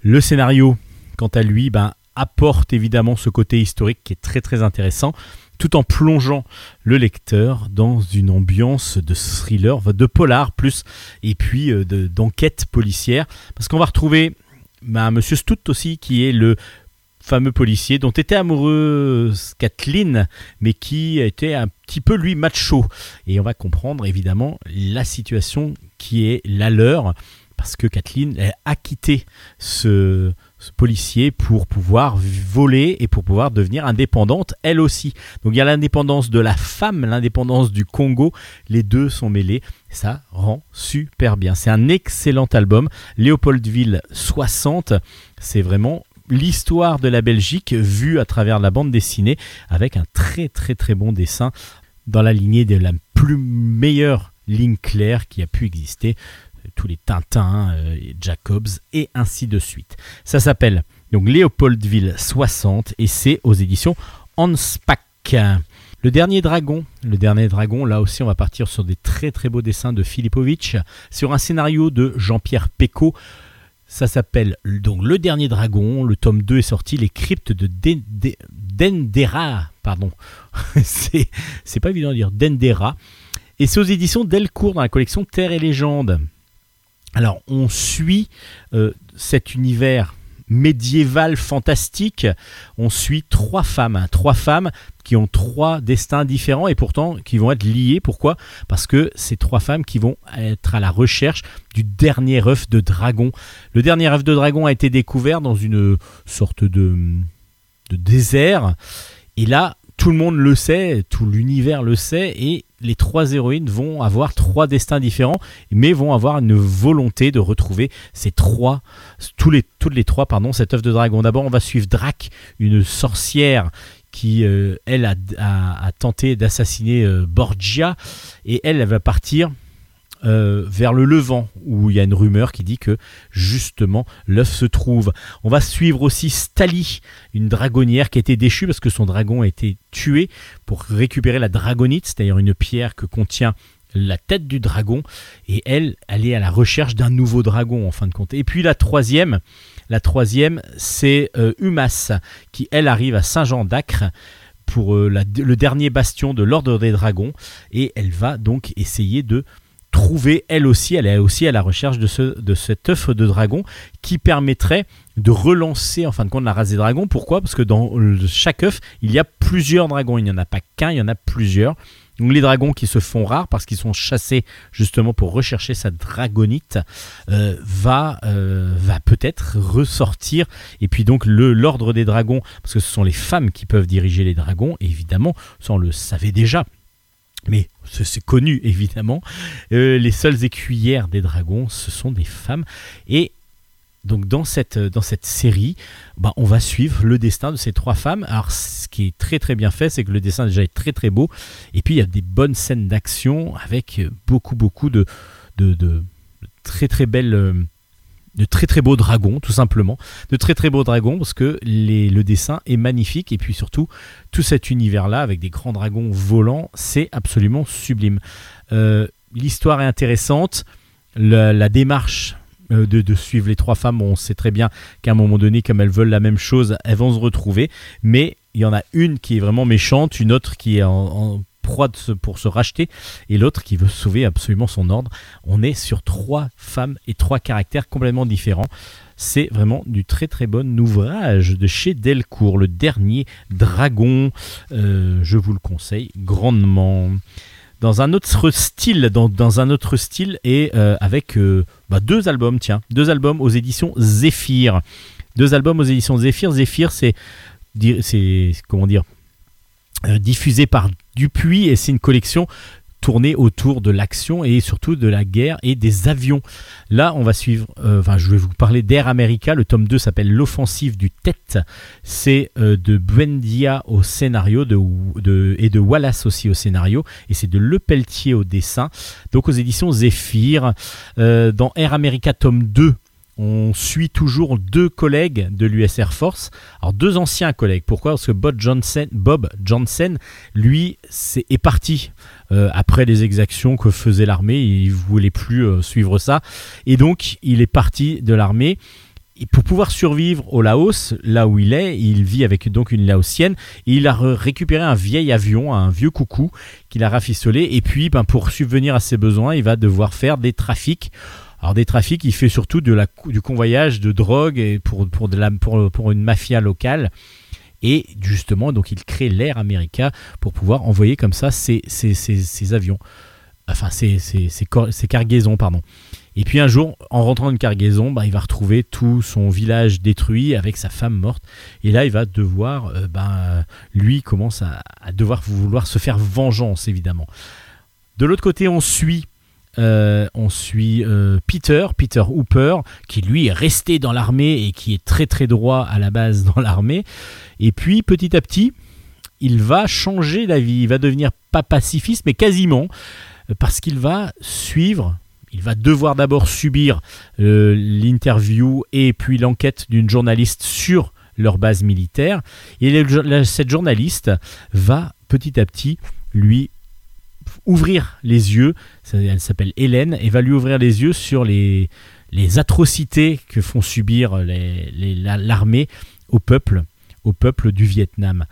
Le scénario, quant à lui, ben, apporte évidemment ce côté historique qui est très très intéressant, tout en plongeant le lecteur dans une ambiance de thriller, de polar plus, et puis euh, d'enquête policière, parce qu'on va retrouver ben, Monsieur Stout aussi, qui est le fameux policier dont était amoureuse Kathleen, mais qui était un petit peu lui macho. Et on va comprendre évidemment la situation qui est la leur, parce que Kathleen a quitté ce, policier pour pouvoir voler et pour pouvoir devenir indépendante elle aussi. Donc il y a l'indépendance de la femme, l'indépendance du Congo, les deux sont mêlés, ça rend super bien. C'est un excellent album, Léopoldville 60, c'est vraiment l'histoire de la Belgique vue à travers la bande dessinée avec un très très très bon dessin dans la lignée de la plus meilleure ligne claire qui a pu exister, tous les Tintins, euh, Jacobs et ainsi de suite. Ça s'appelle donc Léopoldville 60 et c'est aux éditions Hanspach. Le dernier dragon, le dernier dragon, là aussi on va partir sur des très très beaux dessins de Filipovic, sur un scénario de Jean-Pierre Pecot. Ça s'appelle donc Le Dernier Dragon. Le tome 2 est sorti, Les Cryptes de Dendera. Pardon, c'est pas évident de dire Dendera. Et c'est aux éditions Delcourt dans la collection Terre et Légende. Alors, on suit euh, cet univers médiéval fantastique. On suit trois femmes, hein. trois femmes qui ont trois destins différents et pourtant qui vont être liés. Pourquoi? Parce que c'est trois femmes qui vont être à la recherche du dernier œuf de dragon. Le dernier œuf de dragon a été découvert dans une sorte de, de désert. Et là, tout le monde le sait, tout l'univers le sait, et les trois héroïnes vont avoir trois destins différents, mais vont avoir une volonté de retrouver ces trois, toutes les trois, pardon, cette œuvre de dragon. D'abord, on va suivre Drac, une sorcière qui, euh, elle, a, tenté d'assassiner euh, Borgia, et elle, elle va partir euh, vers le Levant, où il y a une rumeur qui dit que justement l'œuf se trouve. On va suivre aussi Stali, une dragonnière qui a été déchue parce que son dragon a été tué pour récupérer la dragonite, c'est-à-dire une pierre que contient la tête du dragon, et elle, elle est à la recherche d'un nouveau dragon en fin de compte. Et puis la troisième, la troisième, c'est euh, Humas, qui elle arrive à Saint-Jean d'Acre pour euh, le dernier bastion de l'ordre des dragons, et elle va donc essayer de trouver elle aussi, elle est aussi à la recherche de, ce, de cet œuf de dragon qui permettrait de relancer en fin de compte la race des dragons. Pourquoi? Parce que dans chaque œuf, il y a plusieurs dragons. Il n'y en a pas qu'un, il y en a plusieurs. Donc les dragons qui se font rares parce qu'ils sont chassés justement pour rechercher sa dragonite euh, va, euh, va peut-être ressortir. Et puis donc l'ordre des dragons, parce que ce sont les femmes qui peuvent diriger les dragons, évidemment, ça on le savait déjà. Mais ce- c'est connu évidemment. Euh, les seules écuyères des dragons, ce sont des femmes. Et donc dans cette, dans cette série, bah, on va suivre le destin de ces trois femmes. Alors ce qui est très très bien fait, c'est que le dessin déjà est très très beau. Et puis il y a des bonnes scènes d'action avec euh, beaucoup beaucoup de, de très très belles... de très très beaux dragons, tout simplement. De très très beaux dragons, parce que le dessin est magnifique. Et puis surtout, tout cet univers-là, avec des grands dragons volants, c'est absolument sublime. Euh, L'histoire est intéressante. La, démarche euh, de, suivre les trois femmes, on sait très bien qu'à un moment donné, comme elles veulent la même chose, elles vont se retrouver. Mais il y en a une qui est vraiment méchante, une autre qui est en proie pour se racheter, et l'autre qui veut sauver absolument son ordre. On est sur trois femmes et trois caractères complètement différents. C'est vraiment du très très bon ouvrage de chez Delcourt, le dernier dragon. Euh, je vous le conseille grandement. Dans un autre style, dans, un autre style et euh, avec euh, bah, deux albums, tiens, deux albums aux éditions Zephyr. Deux albums aux éditions Zephyr. Zephyr, c'est comment dire diffusé par Dupuis et c'est une collection tournée autour de l'action et surtout de la guerre et des avions. Là, on va suivre, euh, enfin, je vais vous parler d'Air America. Le tome 2 s'appelle L'offensive du Tête. C'est euh, de Buendia au scénario et de Wallace aussi au scénario. Et c'est de Le Pelletier au dessin. Donc aux éditions Zephyr. Euh, dans Air America tome 2, on suit toujours deux collègues de l'US Air Force. Alors deux anciens collègues. Pourquoi? Parce que Bob Johnson, Bob Johnson lui, c'est- est parti euh, après les exactions que faisait l'armée. Il voulait plus euh, suivre ça. Et donc, il est parti de l'armée. Et pour pouvoir survivre au Laos, là où il est, il vit avec donc une Laotienne. Il a récupéré un vieil avion, un vieux coucou, qu'il a rafistolé. Et puis, ben, pour subvenir à ses besoins, il va devoir faire des trafics. Alors des trafics, il fait surtout du convoyage de drogue et pour, une mafia locale. Et justement, donc il crée l'Air America pour pouvoir envoyer comme ça ses, avions. Enfin, ses, cargaisons, pardon. Et puis un jour, en rentrant d'une cargaison, bah, il va retrouver tout son village détruit avec sa femme morte. Et là, il va devoir, euh, ben, lui commence à devoir vouloir se faire vengeance, évidemment. De l'autre côté, on suit euh, on suit euh, Peter, Peter Hooper, qui lui est resté dans l'armée et qui est très très droit à la base dans l'armée. Et puis petit à petit, il va changer d'avis, il va devenir pas pacifiste, mais quasiment, euh, parce qu'il va suivre, il va devoir d'abord subir l'interview et puis l'enquête d'une journaliste sur leur base militaire. Et cette journaliste va petit à petit lui ouvrir les yeux, elle s'appelle Hélène, et va lui ouvrir les yeux sur les, atrocités que font subir l'armée au peuple, au peuple du Vietnam.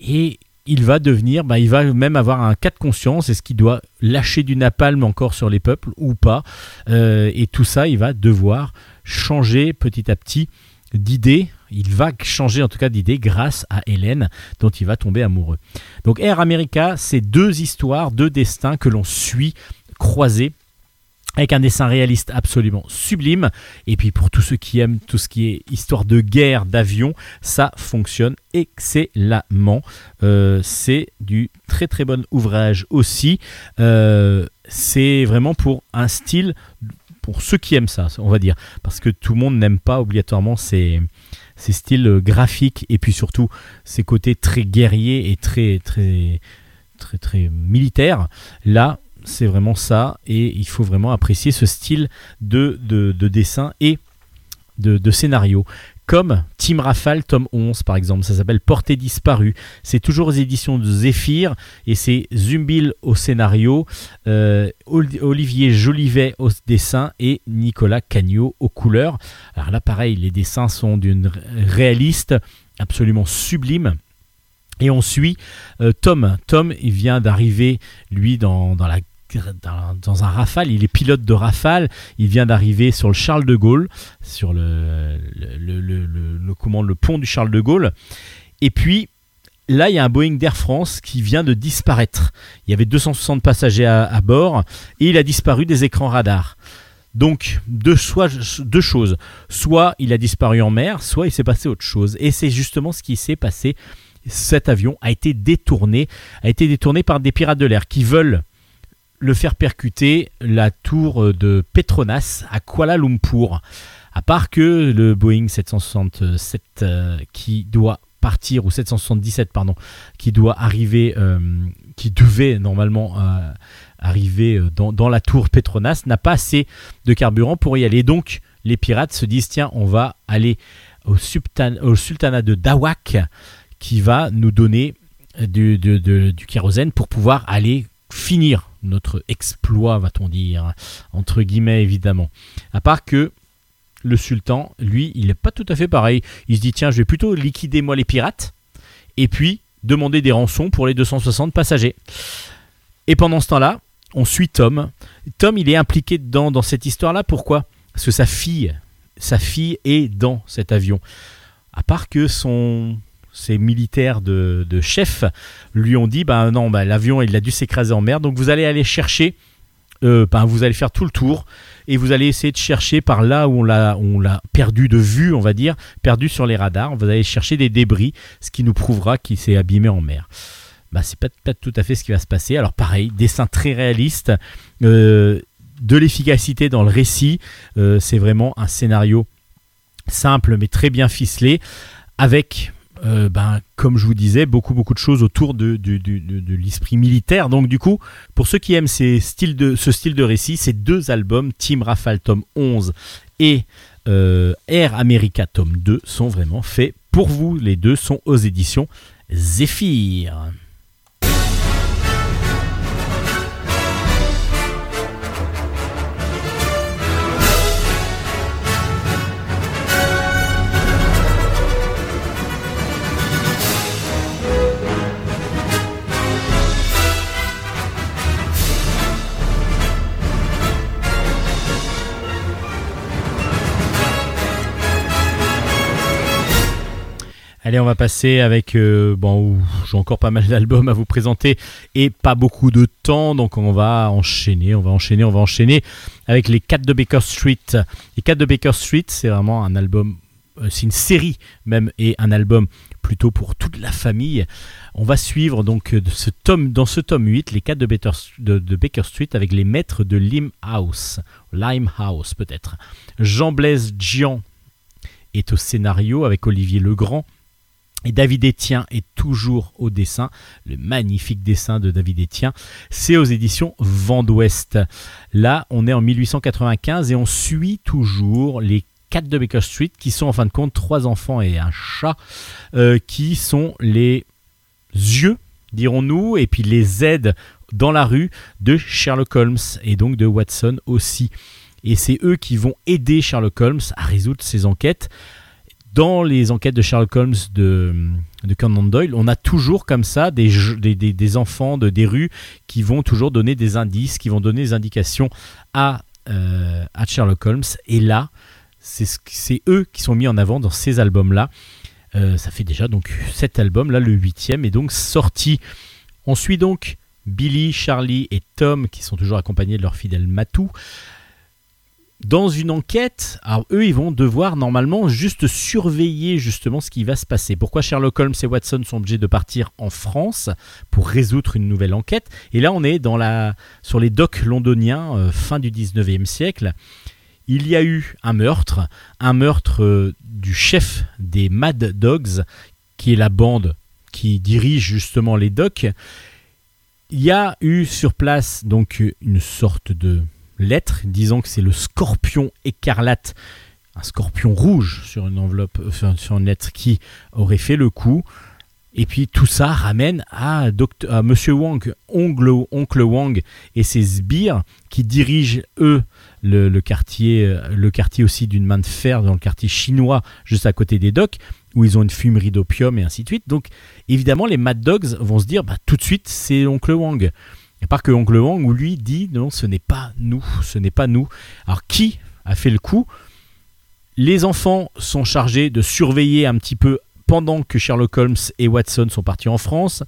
Et il va devenir, bah, il va même avoir un cas de conscience, est-ce qu'il doit lâcher du napalm encore sur les peuples ou pas? Euh, Et tout ça, il va devoir changer petit à petit d'idée. Il va changer en tout cas d'idée grâce à Hélène, dont il va tomber amoureux. Donc Air America, c'est deux histoires, deux destins que l'on suit croisés avec un dessin réaliste absolument sublime. Et puis pour tous ceux qui aiment tout ce qui est histoire de guerre, d'avion, ça fonctionne excellemment. Euh, c'est du très très bon ouvrage aussi. Euh, c'est vraiment pour un style, pour ceux qui aiment ça, on va dire. Parce que tout le monde n'aime pas obligatoirement ces, ces styles graphiques et puis surtout ces côtés très guerriers et très très très très militaires. Là, c'est vraiment ça et il faut vraiment apprécier ce style de, de, de dessin et de scénario. Comme Team Rafale, tome 11 par exemple, ça s'appelle Portée disparue. C'est toujours aux éditions de Zéphyr et c'est Zumbil au scénario, euh, Oli- Olivier Jolivet au dessin et Nicolas Cagnot aux couleurs. Alors là, pareil, les dessins sont d'une ré- réaliste absolument sublime. Et on suit euh, Tom. Tom, il vient d'arriver, lui, dans, dans la dans, un rafale, il est pilote de rafale, il vient d'arriver sur le Charles de Gaulle, sur le, le, le pont du Charles de Gaulle, et puis là, il y a un Boeing d'Air France qui vient de disparaître. Il y avait 260 passagers à, bord et il a disparu des écrans radars. Donc, deux, deux choses. Soit il a disparu en mer, soit il s'est passé autre chose. Et c'est justement ce qui s'est passé. Cet avion a été détourné, a été détourné par des pirates de l'air qui veulent le faire percuter la tour de Petronas à Kuala Lumpur. À part que le Boeing 767 euh, qui doit partir, ou 777, pardon, qui doit arriver, euh, qui devait normalement euh, arriver dans, la tour Petronas, n'a pas assez de carburant pour y aller. Donc, les pirates se disent tiens, on va aller au, sultanat de Dawak, qui va nous donner du, du kérosène pour pouvoir aller finir notre exploit, va-t-on dire, entre guillemets évidemment. À part que le sultan, lui, il n'est pas tout à fait pareil. Il se dit tiens, je vais plutôt liquider moi les pirates et puis demander des rançons pour les 260 passagers. Et pendant ce temps-là, on suit Tom. Tom, il est impliqué dans cette histoire-là. Pourquoi? Parce que sa fille, sa fille est dans cet avion. À part que son, ses militaires de, chef lui ont dit bah non, bah, l'avion il a dû s'écraser en mer, donc vous allez aller chercher, bah, vous allez faire tout le tour et vous allez essayer de chercher par là où on l'a, perdu de vue, on va dire, perdu sur les radars. Vous allez chercher des débris, ce qui nous prouvera qu'il s'est abîmé en mer. Bah, c'est pas, pas, tout à fait ce qui va se passer. Alors pareil, dessin très réaliste, euh, de l'efficacité dans le récit. Euh, c'est vraiment un scénario simple mais très bien ficelé, avec euh, ben, comme je vous disais, beaucoup beaucoup de choses autour de, l'esprit militaire. Donc du coup, pour ceux qui aiment ce style de récit, ces deux albums, Team Rafale tome 11 et euh, Air America tome 2, sont vraiment faits pour vous. Les deux sont aux éditions Zephyr. Allez, on va passer avec. Euh, bon, j'ai encore pas mal d'albums à vous présenter et pas beaucoup de temps, donc on va enchaîner, on va enchaîner, on va enchaîner avec les 4 de Baker Street. Les 4 de Baker Street, c'est vraiment un album, euh, c'est une série même, et un album plutôt pour toute la famille. On va suivre donc euh, ce tome, dans ce tome 8 les 4 de, de, Baker Street avec les maîtres de Limehouse, Limehouse peut-être. Jean-Blaise Gian est au scénario avec Olivier Legrand. Et David Etienne est toujours au dessin, le magnifique dessin de David Etienne. C'est aux éditions Vent d'Ouest. Là, on est en 1895 et on suit toujours les quatre de Baker Street, qui sont en fin de compte trois enfants et un chat, euh, qui sont les yeux, dirons-nous, et puis les aides dans la rue de Sherlock Holmes et donc de Watson aussi. Et c'est eux qui vont aider Sherlock Holmes à résoudre ses enquêtes dans les enquêtes de Sherlock Holmes de, de Conan Doyle, on a toujours comme ça des, enfants de, des rues qui vont toujours donner des indices, qui vont donner des indications à, euh, à Sherlock Holmes. Et là, c'est eux qui sont mis en avant dans ces albums-là. Euh, ça fait déjà donc cet album, là le huitième, est donc sorti. On suit donc Billy, Charlie et Tom, qui sont toujours accompagnés de leur fidèle Matou dans une enquête, alors eux, ils vont devoir normalement juste surveiller justement ce qui va se passer. Pourquoi Sherlock Holmes et Watson sont obligés de partir en France pour résoudre une nouvelle enquête? Et là, on est dans la, sur les docks londoniens, euh, fin du 19e siècle. Il y a eu un meurtre, un meurtre euh, du chef des Mad Dogs, qui est la bande qui dirige justement les docks. Il y a eu sur place donc une sorte de lettre disant que c'est le scorpion écarlate, un scorpion rouge sur une enveloppe, euh, sur une lettre qui aurait fait le coup. Et puis tout ça ramène à, docteur, Monsieur Wang, oncle, oncle Wang et ses sbires qui dirigent eux le, quartier, euh, le quartier aussi d'une main de fer dans le quartier chinois juste à côté des docks où ils ont une fumerie d'opium et ainsi de suite. Donc évidemment les Mad Dogs vont se dire bah, tout de suite c'est oncle Wang. À part que Oncle Wang, lui, dit non, ce n'est pas nous, ce n'est pas nous. Alors qui a fait le coup? Les enfants sont chargés de surveiller un petit peu pendant que Sherlock Holmes et Watson sont partis en France.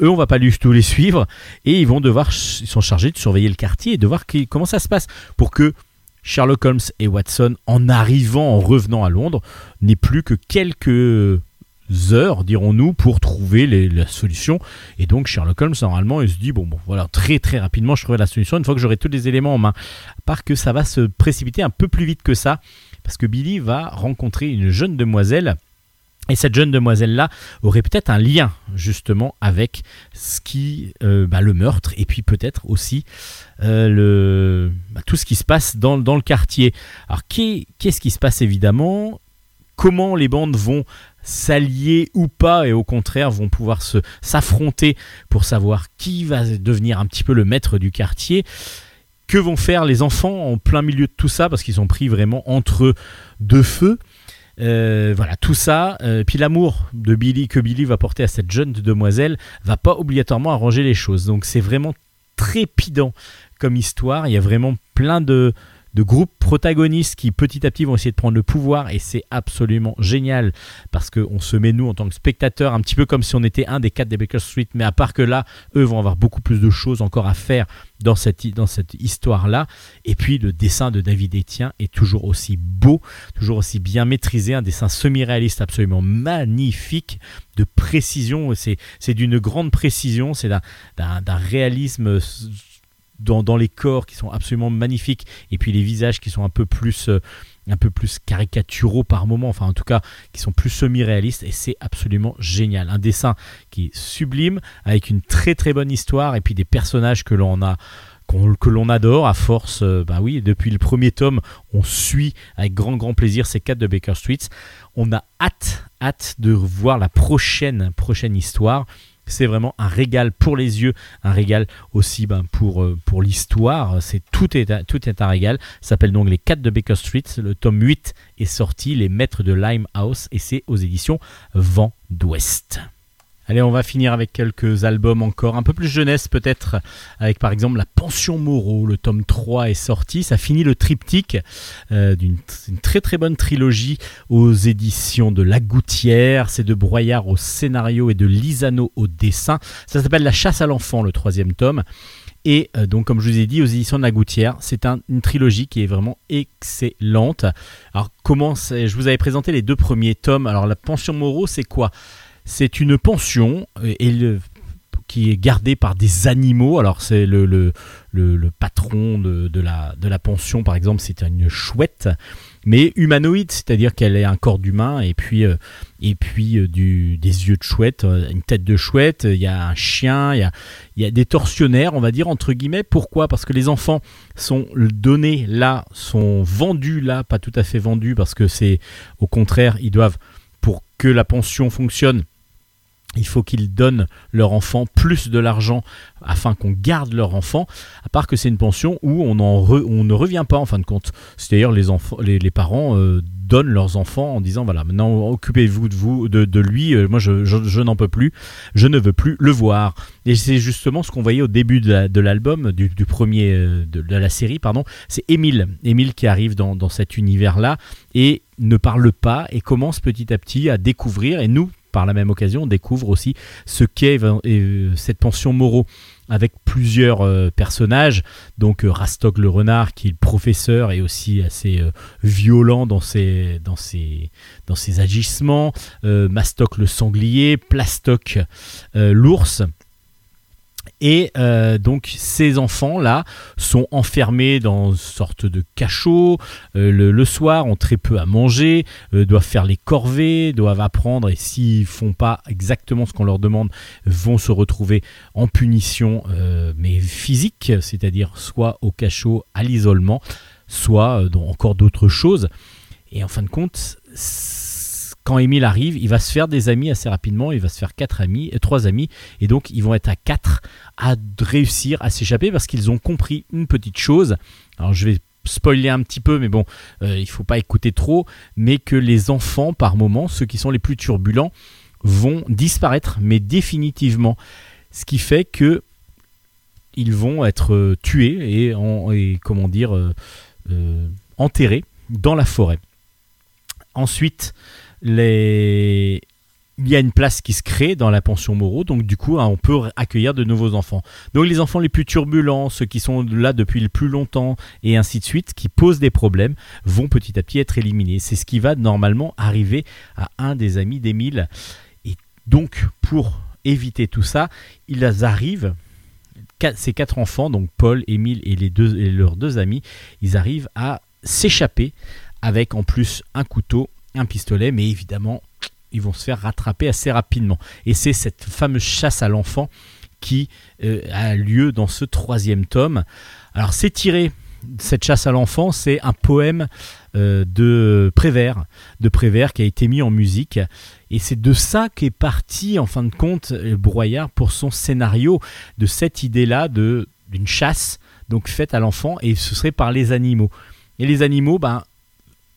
Eux, on va pas du tout les suivre et ils vont devoir, ils sont chargés de surveiller le quartier et de voir comment ça se passe pour que Sherlock Holmes et Watson, en arrivant, en revenant à Londres, n'aient plus que quelques heures, dirons-nous, pour trouver la solution. Et donc Sherlock Holmes, normalement, il se dit, bon, bon, voilà, très très rapidement, je trouverai la solution une fois que j'aurai tous les éléments en main. À part que ça va se précipiter un peu plus vite que ça, parce que Billy va rencontrer une jeune demoiselle. Et cette jeune demoiselle-là aurait peut-être un lien justement avec ce qui, euh, bah, le meurtre et puis peut-être aussi euh, le, bah, tout ce qui se passe dans, dans le quartier. Alors qu'est-ce qui se passe évidemment? Comment les bandes vont s'allier ou pas et au contraire vont pouvoir se s'affronter pour savoir qui va devenir un petit peu le maître du quartier. Que vont faire les enfants en plein milieu de tout ça? Parce qu'ils sont pris vraiment entre deux feux. Euh, voilà, tout ça. Euh, puis l'amour de Billy que Billy va porter à cette jeune demoiselle va pas obligatoirement arranger les choses. Donc c'est vraiment trépidant comme histoire. Il y a vraiment plein de, de groupes protagonistes qui petit à petit vont essayer de prendre le pouvoir. Et c'est absolument génial parce qu'on se met nous en tant que spectateurs un petit peu comme si on était un des quatre des Baker Street. Mais à part que là eux vont avoir beaucoup plus de choses encore à faire dans cette, dans cette histoire là et puis le dessin de David Etienne est toujours aussi beau toujours aussi bien maîtrisé. Un dessin semi-réaliste absolument magnifique de précision. C'est d'une grande précision. C'est d'un réalisme dans, les corps qui sont absolument magnifiques et puis les visages qui sont un peu plus euh, un peu plus caricaturaux par moment, enfin en tout cas qui sont plus semi-réalistes et c'est absolument génial. Un dessin qui est sublime avec une très très bonne histoire et puis des personnages que l'on a que l'on adore à force, euh, bah oui, depuis le premier tome, on suit avec grand grand plaisir ces quatre de Baker Street. On a hâte, hâte de voir la prochaine prochaine histoire c'est vraiment un régal pour les yeux, un régal aussi ben, pour, euh, pour l'histoire. C'est tout est, tout est un régal. Ça s'appelle donc Les 4 de Baker Street. Le tome 8 est sorti, Les Maîtres de Limehouse, et c'est aux éditions Vent d'Ouest. Allez, on va finir avec quelques albums encore, un peu plus jeunesse peut-être, avec par exemple La Pension Moreau, le tome 3 est sorti, ça finit le triptyque euh, d'une très très bonne trilogie aux éditions de La Gouttière, c'est de Broyard au scénario et de Lisano au dessin, ça s'appelle La Chasse à l'enfant, le troisième tome. Et euh, donc, comme je vous ai dit, aux éditions de la Gouttière, c'est une trilogie qui est vraiment excellente. Alors, comment Je vous avais présenté les deux premiers tomes. Alors, la pension Moreau, c'est quoi? C'est une pension et, qui est gardée par des animaux. Alors c'est le, patron de, la, pension, par exemple, c'est une chouette, mais humanoïde, c'est-à-dire qu'elle a un corps d'humain et puis, euh, euh, des yeux de chouette, euh, une tête de chouette, il y a un chien, il y a, il y a des tortionnaires, on va dire, entre guillemets. Pourquoi? Parce que les enfants sont donnés là, sont vendus là, pas tout à fait vendus, parce que c'est au contraire, ils doivent, pour que la pension fonctionne, il faut qu'ils donnent leur enfant plus de l'argent afin qu'on garde leur enfant, à part que c'est une pension où on, ne revient pas en fin de compte. C'est-à-dire les, les, parents euh, donnent leurs enfants en disant voilà maintenant occupez-vous de vous de, lui, euh, moi je, n'en peux plus, je ne veux plus le voir. Et c'est justement ce qu'on voyait au début de l'album, du, premier euh, de, la série, pardon, c'est Émile, Émile qui arrive dans, dans cet univers-là et ne parle pas et commence petit à petit à découvrir et nous par la même occasion, on découvre aussi ce qu'est euh, cette pension Moreau avec plusieurs euh, personnages. Donc euh, Rastock le renard, qui est le professeur et aussi assez violent dans ses agissements. Mastoc le sanglier, Plastoc l'ours. Et euh, donc ces enfants-là sont enfermés dans une sorte de cachot. Euh, le, soir, ont très peu à manger, euh, doivent faire les corvées, doivent apprendre et s'ils font pas exactement ce qu'on leur demande, vont se retrouver en punition, mais physique, c'est-à-dire soit au cachot, à l'isolement, soit dans encore d'autres choses. Et en fin de compte, quand Émile arrive, il va se faire des amis assez rapidement, il va se faire quatre amis, euh, trois amis, et donc ils vont être à quatre à réussir à s'échapper parce qu'ils ont compris une petite chose. Alors je vais spoiler un petit peu, mais bon, euh, il faut pas écouter trop, mais que les enfants, par moment, ceux qui sont les plus turbulents, vont disparaître, mais définitivement. Ce qui fait que ils vont être euh, tués et, en- et, comment dire euh, enterrés dans la forêt. Ensuite, il y a une place qui se crée dans la pension Moreau, donc du coup, hein, on peut accueillir de nouveaux enfants. Donc les enfants les plus turbulents, ceux qui sont là depuis le plus longtemps, et ainsi de suite, qui posent des problèmes, vont petit à petit être éliminés. C'est ce qui va normalement arriver à un des amis d'Émile. Et donc, pour éviter tout ça, ils arrivent, ces quatre enfants, donc Paul, Émile et, les deux, et leurs deux amis, ils arrivent à s'échapper avec en plus un couteau, un pistolet, mais évidemment, ils vont se faire rattraper assez rapidement. Et c'est cette fameuse chasse à l'enfant qui euh, a lieu dans ce troisième tome. Alors c'est tiré, cette chasse à l'enfant, c'est un poème euh, de Prévert, de Prévert qui a été mis en musique. Et c'est de ça qu'est parti, en fin de compte, euh, Brouillard pour son scénario, de cette idée-là de d'une chasse donc faite à l'enfant, et ce serait par les animaux. Et les animaux, ben,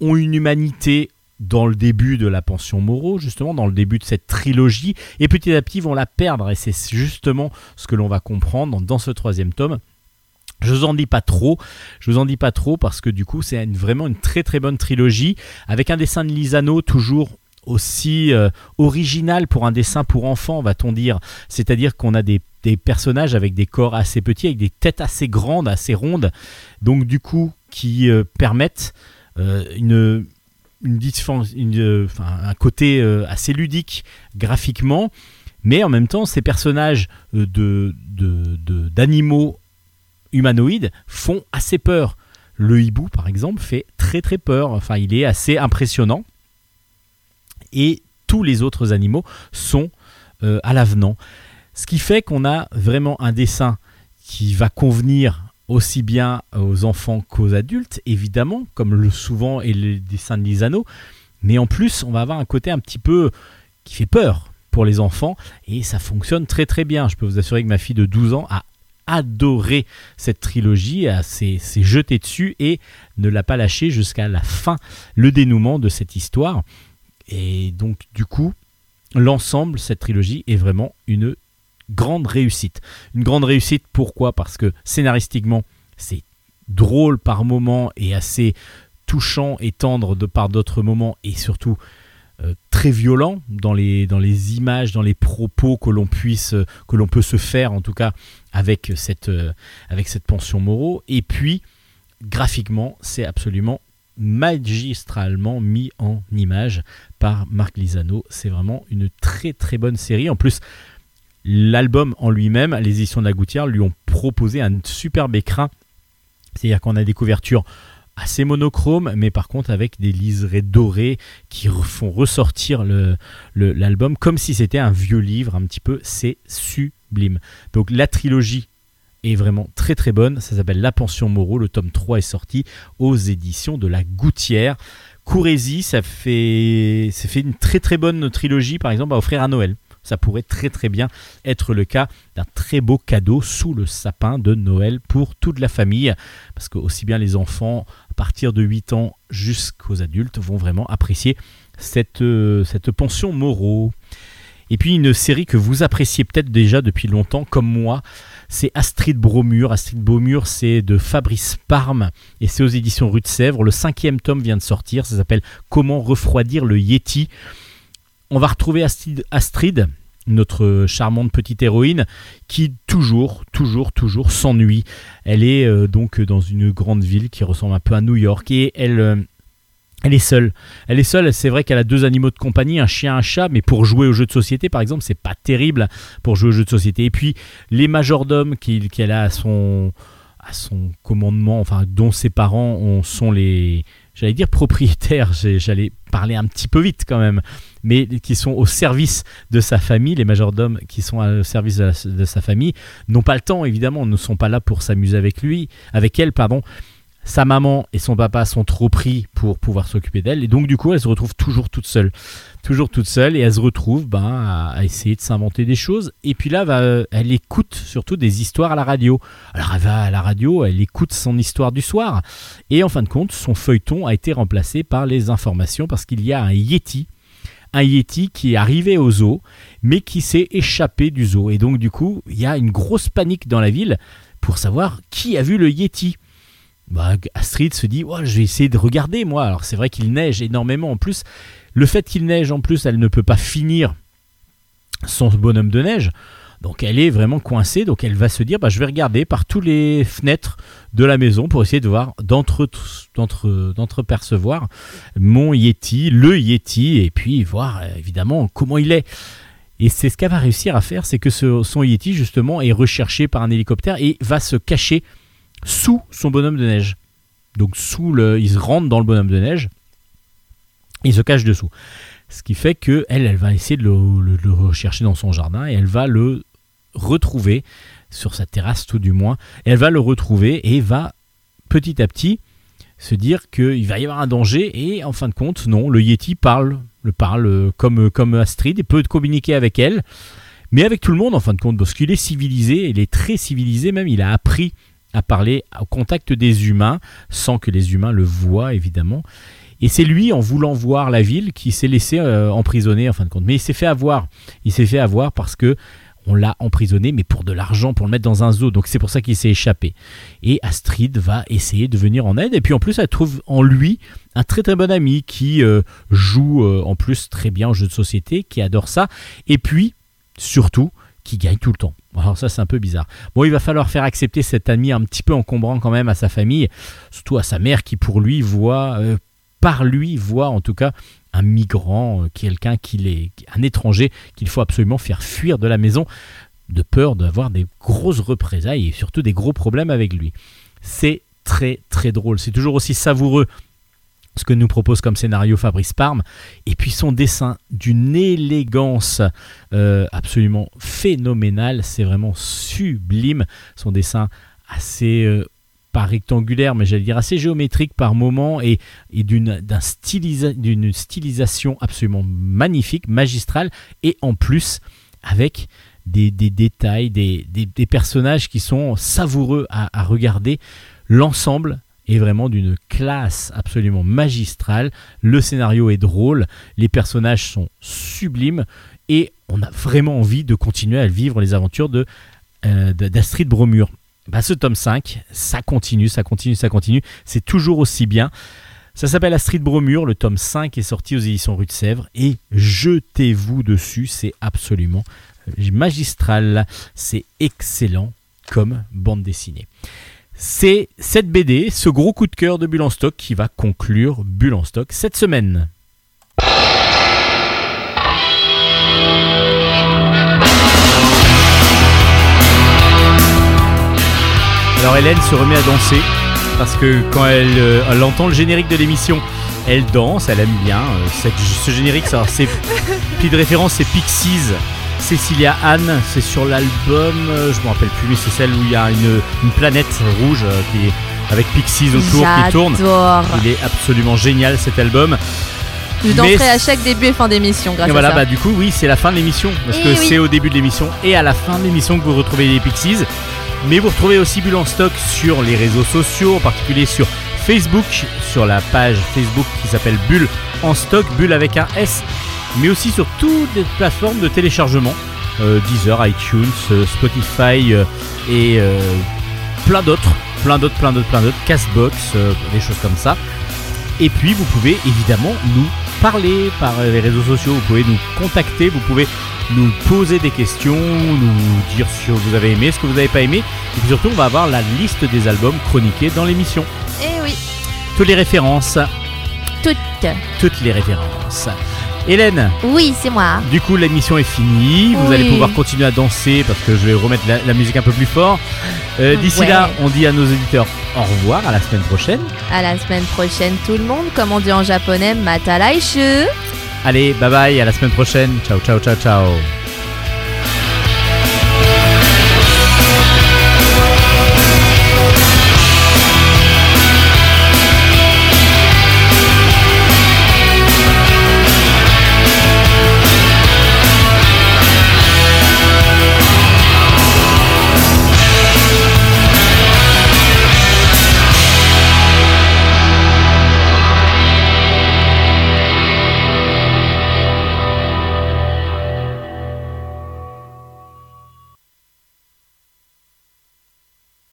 ont une humanité dans le début de la pension Moreau, justement, dans le début de cette trilogie, et petit à petit vont la perdre, et c'est justement ce que l'on va comprendre dans ce troisième tome. Je vous en dis pas trop, je vous en dis pas trop parce que du coup c'est vraiment une très très bonne trilogie avec un dessin de Lisano toujours aussi euh, original pour un dessin pour enfants, va-t-on dire. C'est-à-dire qu'on a des, des personnages avec des corps assez petits, avec des têtes assez grandes, assez rondes, donc du coup qui euh, permettent euh, une, une, euh, enfin, un côté euh, assez ludique graphiquement, mais en même temps ces personnages euh, de, d'animaux humanoïdes font assez peur. Le hibou, par exemple, fait très très peur. Enfin, il est assez impressionnant. Et tous les autres animaux sont à l'avenant. Ce qui fait qu'on a vraiment un dessin qui va convenir aussi bien aux enfants qu'aux adultes, évidemment, comme le souvent est le dessin de Lisano. Mais en plus, on va avoir un côté un petit peu qui fait peur pour les enfants et ça fonctionne très très bien. Je peux vous assurer que ma fille de 12 ans a adoré cette trilogie, s'est jetée dessus et ne l'a pas lâché jusqu'à la fin, le dénouement de cette histoire. Et donc du coup, l'ensemble, cette trilogie est vraiment une grande réussite. Une grande réussite, pourquoi? Parce que scénaristiquement, c'est drôle par moments et assez touchant et tendre de par d'autres moments et surtout euh, très violent dans les, images, dans les propos que l'on euh, peut se faire en tout cas avec cette, euh, avec cette pension Moreau. Et puis, graphiquement, c'est absolument magistralement mis en image par Marc Lisano. C'est vraiment une très très bonne série. En plus, l'album en lui-même, les éditions de la Gouttière lui ont proposé un superbe écrin. C'est-à-dire qu'on a des couvertures assez monochromes, mais par contre avec des liserés dorés qui font ressortir le- le- l'album comme si c'était un vieux livre un petit peu. C'est sublime. Donc la trilogie est vraiment très très bonne. Ça s'appelle La Pension Moreau. Le tome 3 est sorti aux éditions de la Gouttière. Courrézy, ça fait, ça fait une très très bonne trilogie, par exemple, à offrir à Noël. Ça pourrait très très bien être le cas d'un très beau cadeau sous le sapin de Noël pour toute la famille. Parce que aussi bien les enfants, à partir de 8 ans jusqu'aux adultes, vont vraiment apprécier cette, euh, cette pension Moreau. Et puis une série que vous appréciez peut-être déjà depuis longtemps, comme moi, c'est Astrid Bromure. Astrid Bromure, c'est de Fabrice Parme et c'est aux éditions Rue de Sèvres. Le cinquième tome vient de sortir, ça s'appelle Comment refroidir le Yeti. On va retrouver Astrid, notre charmante petite héroïne, qui toujours, toujours, toujours s'ennuie. Elle est euh, donc dans une grande ville qui ressemble un peu à New York et elle, euh, elle est seule. Elle est seule, c'est vrai qu'elle a deux animaux de compagnie, un chien, un chat, mais pour jouer aux jeux de société, par exemple, c'est pas terrible pour jouer aux jeux de société. Et puis les majordomes qu'elle a à son, commandement, enfin dont ses parents ont- sont les, j'allais dire propriétaires, j'allais parler un petit peu vite quand même, mais qui sont au service de sa famille, les majordomes qui sont au service de, sa famille, n'ont pas le temps évidemment, ne sont pas là pour s'amuser avec lui, avec elle, pardon. Sa maman et son papa sont trop pris pour pouvoir s'occuper d'elle. Et donc du coup elle se retrouve toujours toute seule, toujours toute seule. Et elle se retrouve ben, à, essayer de s'inventer des choses. Et puis là va, elle écoute surtout des histoires à la radio. Alors elle va à la radio, elle écoute son histoire du soir. Et en fin de compte son feuilleton a été remplacé par les informations parce qu'il y a un Yeti un Yeti qui est arrivé au zoo, mais qui s'est échappé du zoo. Et donc, du coup, il y a une grosse panique dans la ville pour savoir qui a vu le Yeti. Bah, Astrid se dit je vais essayer de regarder moi. Alors c'est vrai qu'il neige énormément en plus. Le fait qu'il neige en plus, elle ne peut pas finir son bonhomme de neige. Donc elle est vraiment coincée, donc elle va se dire bah, je vais regarder par tous les fenêtres de la maison pour essayer de voir, d'entre- d'entre- d'entrepercevoir mon Yeti, le Yeti, et puis voir euh, évidemment comment il est. Et c'est ce qu'elle va réussir à faire, c'est que son Yeti justement est recherché par un hélicoptère et va se cacher sous son bonhomme de neige. Donc sous le, il se rentre dans le bonhomme de neige, il se cache dessous. Ce qui fait que elle, va essayer de le rechercher dans son jardin et elle va le retrouver sur sa terrasse tout du moins. Elle va le retrouver et va petit à petit se dire qu'il va y avoir un danger et en fin de compte non, le Yeti parle, le parle comme, comme Astrid et peut communiquer avec elle, mais avec tout le monde en fin de compte parce qu'il est civilisé, il est très civilisé même, il a appris à parler au contact des humains sans que les humains le voient évidemment. Et c'est lui, en voulant voir la ville, qui s'est laissé euh, emprisonner en fin de compte. Mais il s'est fait avoir. Il s'est fait avoir parce que on l'a emprisonné, mais pour de l'argent, pour le mettre dans un zoo. Donc c'est pour ça qu'il s'est échappé. Et Astrid va essayer de venir en aide. Et puis en plus, elle trouve en lui un très très bon ami qui euh, joue euh, en plus très bien aux jeux de société, qui adore ça. Et puis, surtout, qui gagne tout le temps. Alors ça c'est un peu bizarre. Bon, il va falloir faire accepter cet ami un petit peu encombrant quand même à sa famille, surtout à sa mère qui pour lui voit, euh, par lui voit en tout cas un migrant, euh, quelqu'un qui est un étranger qu'il faut absolument faire fuir de la maison de peur d'avoir des grosses représailles et surtout des gros problèmes avec lui. C'est très très drôle, c'est toujours aussi savoureux ce que nous propose comme scénario Fabrice Parme, et puis son dessin d'une élégance euh, absolument phénoménale, c'est vraiment sublime, son dessin assez, euh, rectangulaire, mais j'allais dire assez géométrique par moment, et, d'une d'un stylisation absolument magnifique, magistrale, et en plus avec des, détails, des, personnages qui sont savoureux à, regarder, l'ensemble est vraiment d'une classe absolument magistrale. Le scénario est drôle, les personnages sont sublimes et on a vraiment envie de continuer à vivre les aventures de euh, d'Astrid Bromure. Bah, ce tome 5, ça continue, ça continue, ça continue. C'est toujours aussi bien. Ça s'appelle Astrid Bromure. Le tome 5 est sorti aux éditions Rue de Sèvres. Et jetez-vous dessus. C'est absolument magistral. C'est excellent comme bande dessinée. C'est cette BD, ce gros coup de cœur de Bulle en stock qui va conclure Bulle en stock cette semaine. Alors Hélène se remet à danser parce que quand elle, euh, elle entend le générique de l'émission, elle danse, elle aime bien euh, cette- ce générique. ça, c'est de référence, c'est Pixies. Cecilia Anne, c'est sur l'album, euh, je me rappelle plus, mais c'est celle où il y a une, une planète rouge euh, qui est avec Pixies autour qui tourne. J'adore. Il est absolument génial cet album. Je Mais- danserai à chaque début et fin d'émission grâce Et voilà, à ça. bah du coup, oui, c'est la fin de l'émission. Parce Eh que oui. c'est au début de l'émission et à la fin de l'émission que vous retrouvez les Pixies. Mais vous retrouvez aussi Bulle en stock sur les réseaux sociaux, en particulier sur Facebook, sur la page Facebook qui s'appelle Bulle en stock, Bulle avec un S, mais aussi sur toutes les plateformes de téléchargement, euh, Deezer, iTunes, euh, Spotify euh, et plein d'autres, plein d'autres, plein d'autres, plein d'autres, Castbox, des choses comme ça. Et puis vous pouvez évidemment nous parler par les réseaux sociaux, vous pouvez nous contacter, vous pouvez nous poser des questions, nous dire ce que vous avez aimé, ce que vous n'avez pas aimé. Et puis surtout, on va avoir la liste des albums chroniqués dans l'émission. Eh oui, Toutes les références, toutes. toutes les références. Hélène, Oui, c'est moi. du coup l'émission est finie, vous Oui. allez pouvoir continuer à danser parce que je vais remettre la, la musique un peu plus fort. Euh, D'ici Ouais. là, on dit à nos auditeurs au revoir, à la semaine prochaine. À la semaine prochaine, tout le monde. Comme on dit en japonais, matalaishu. Allez, bye bye, à la semaine prochaine. Ciao, ciao, ciao, ciao.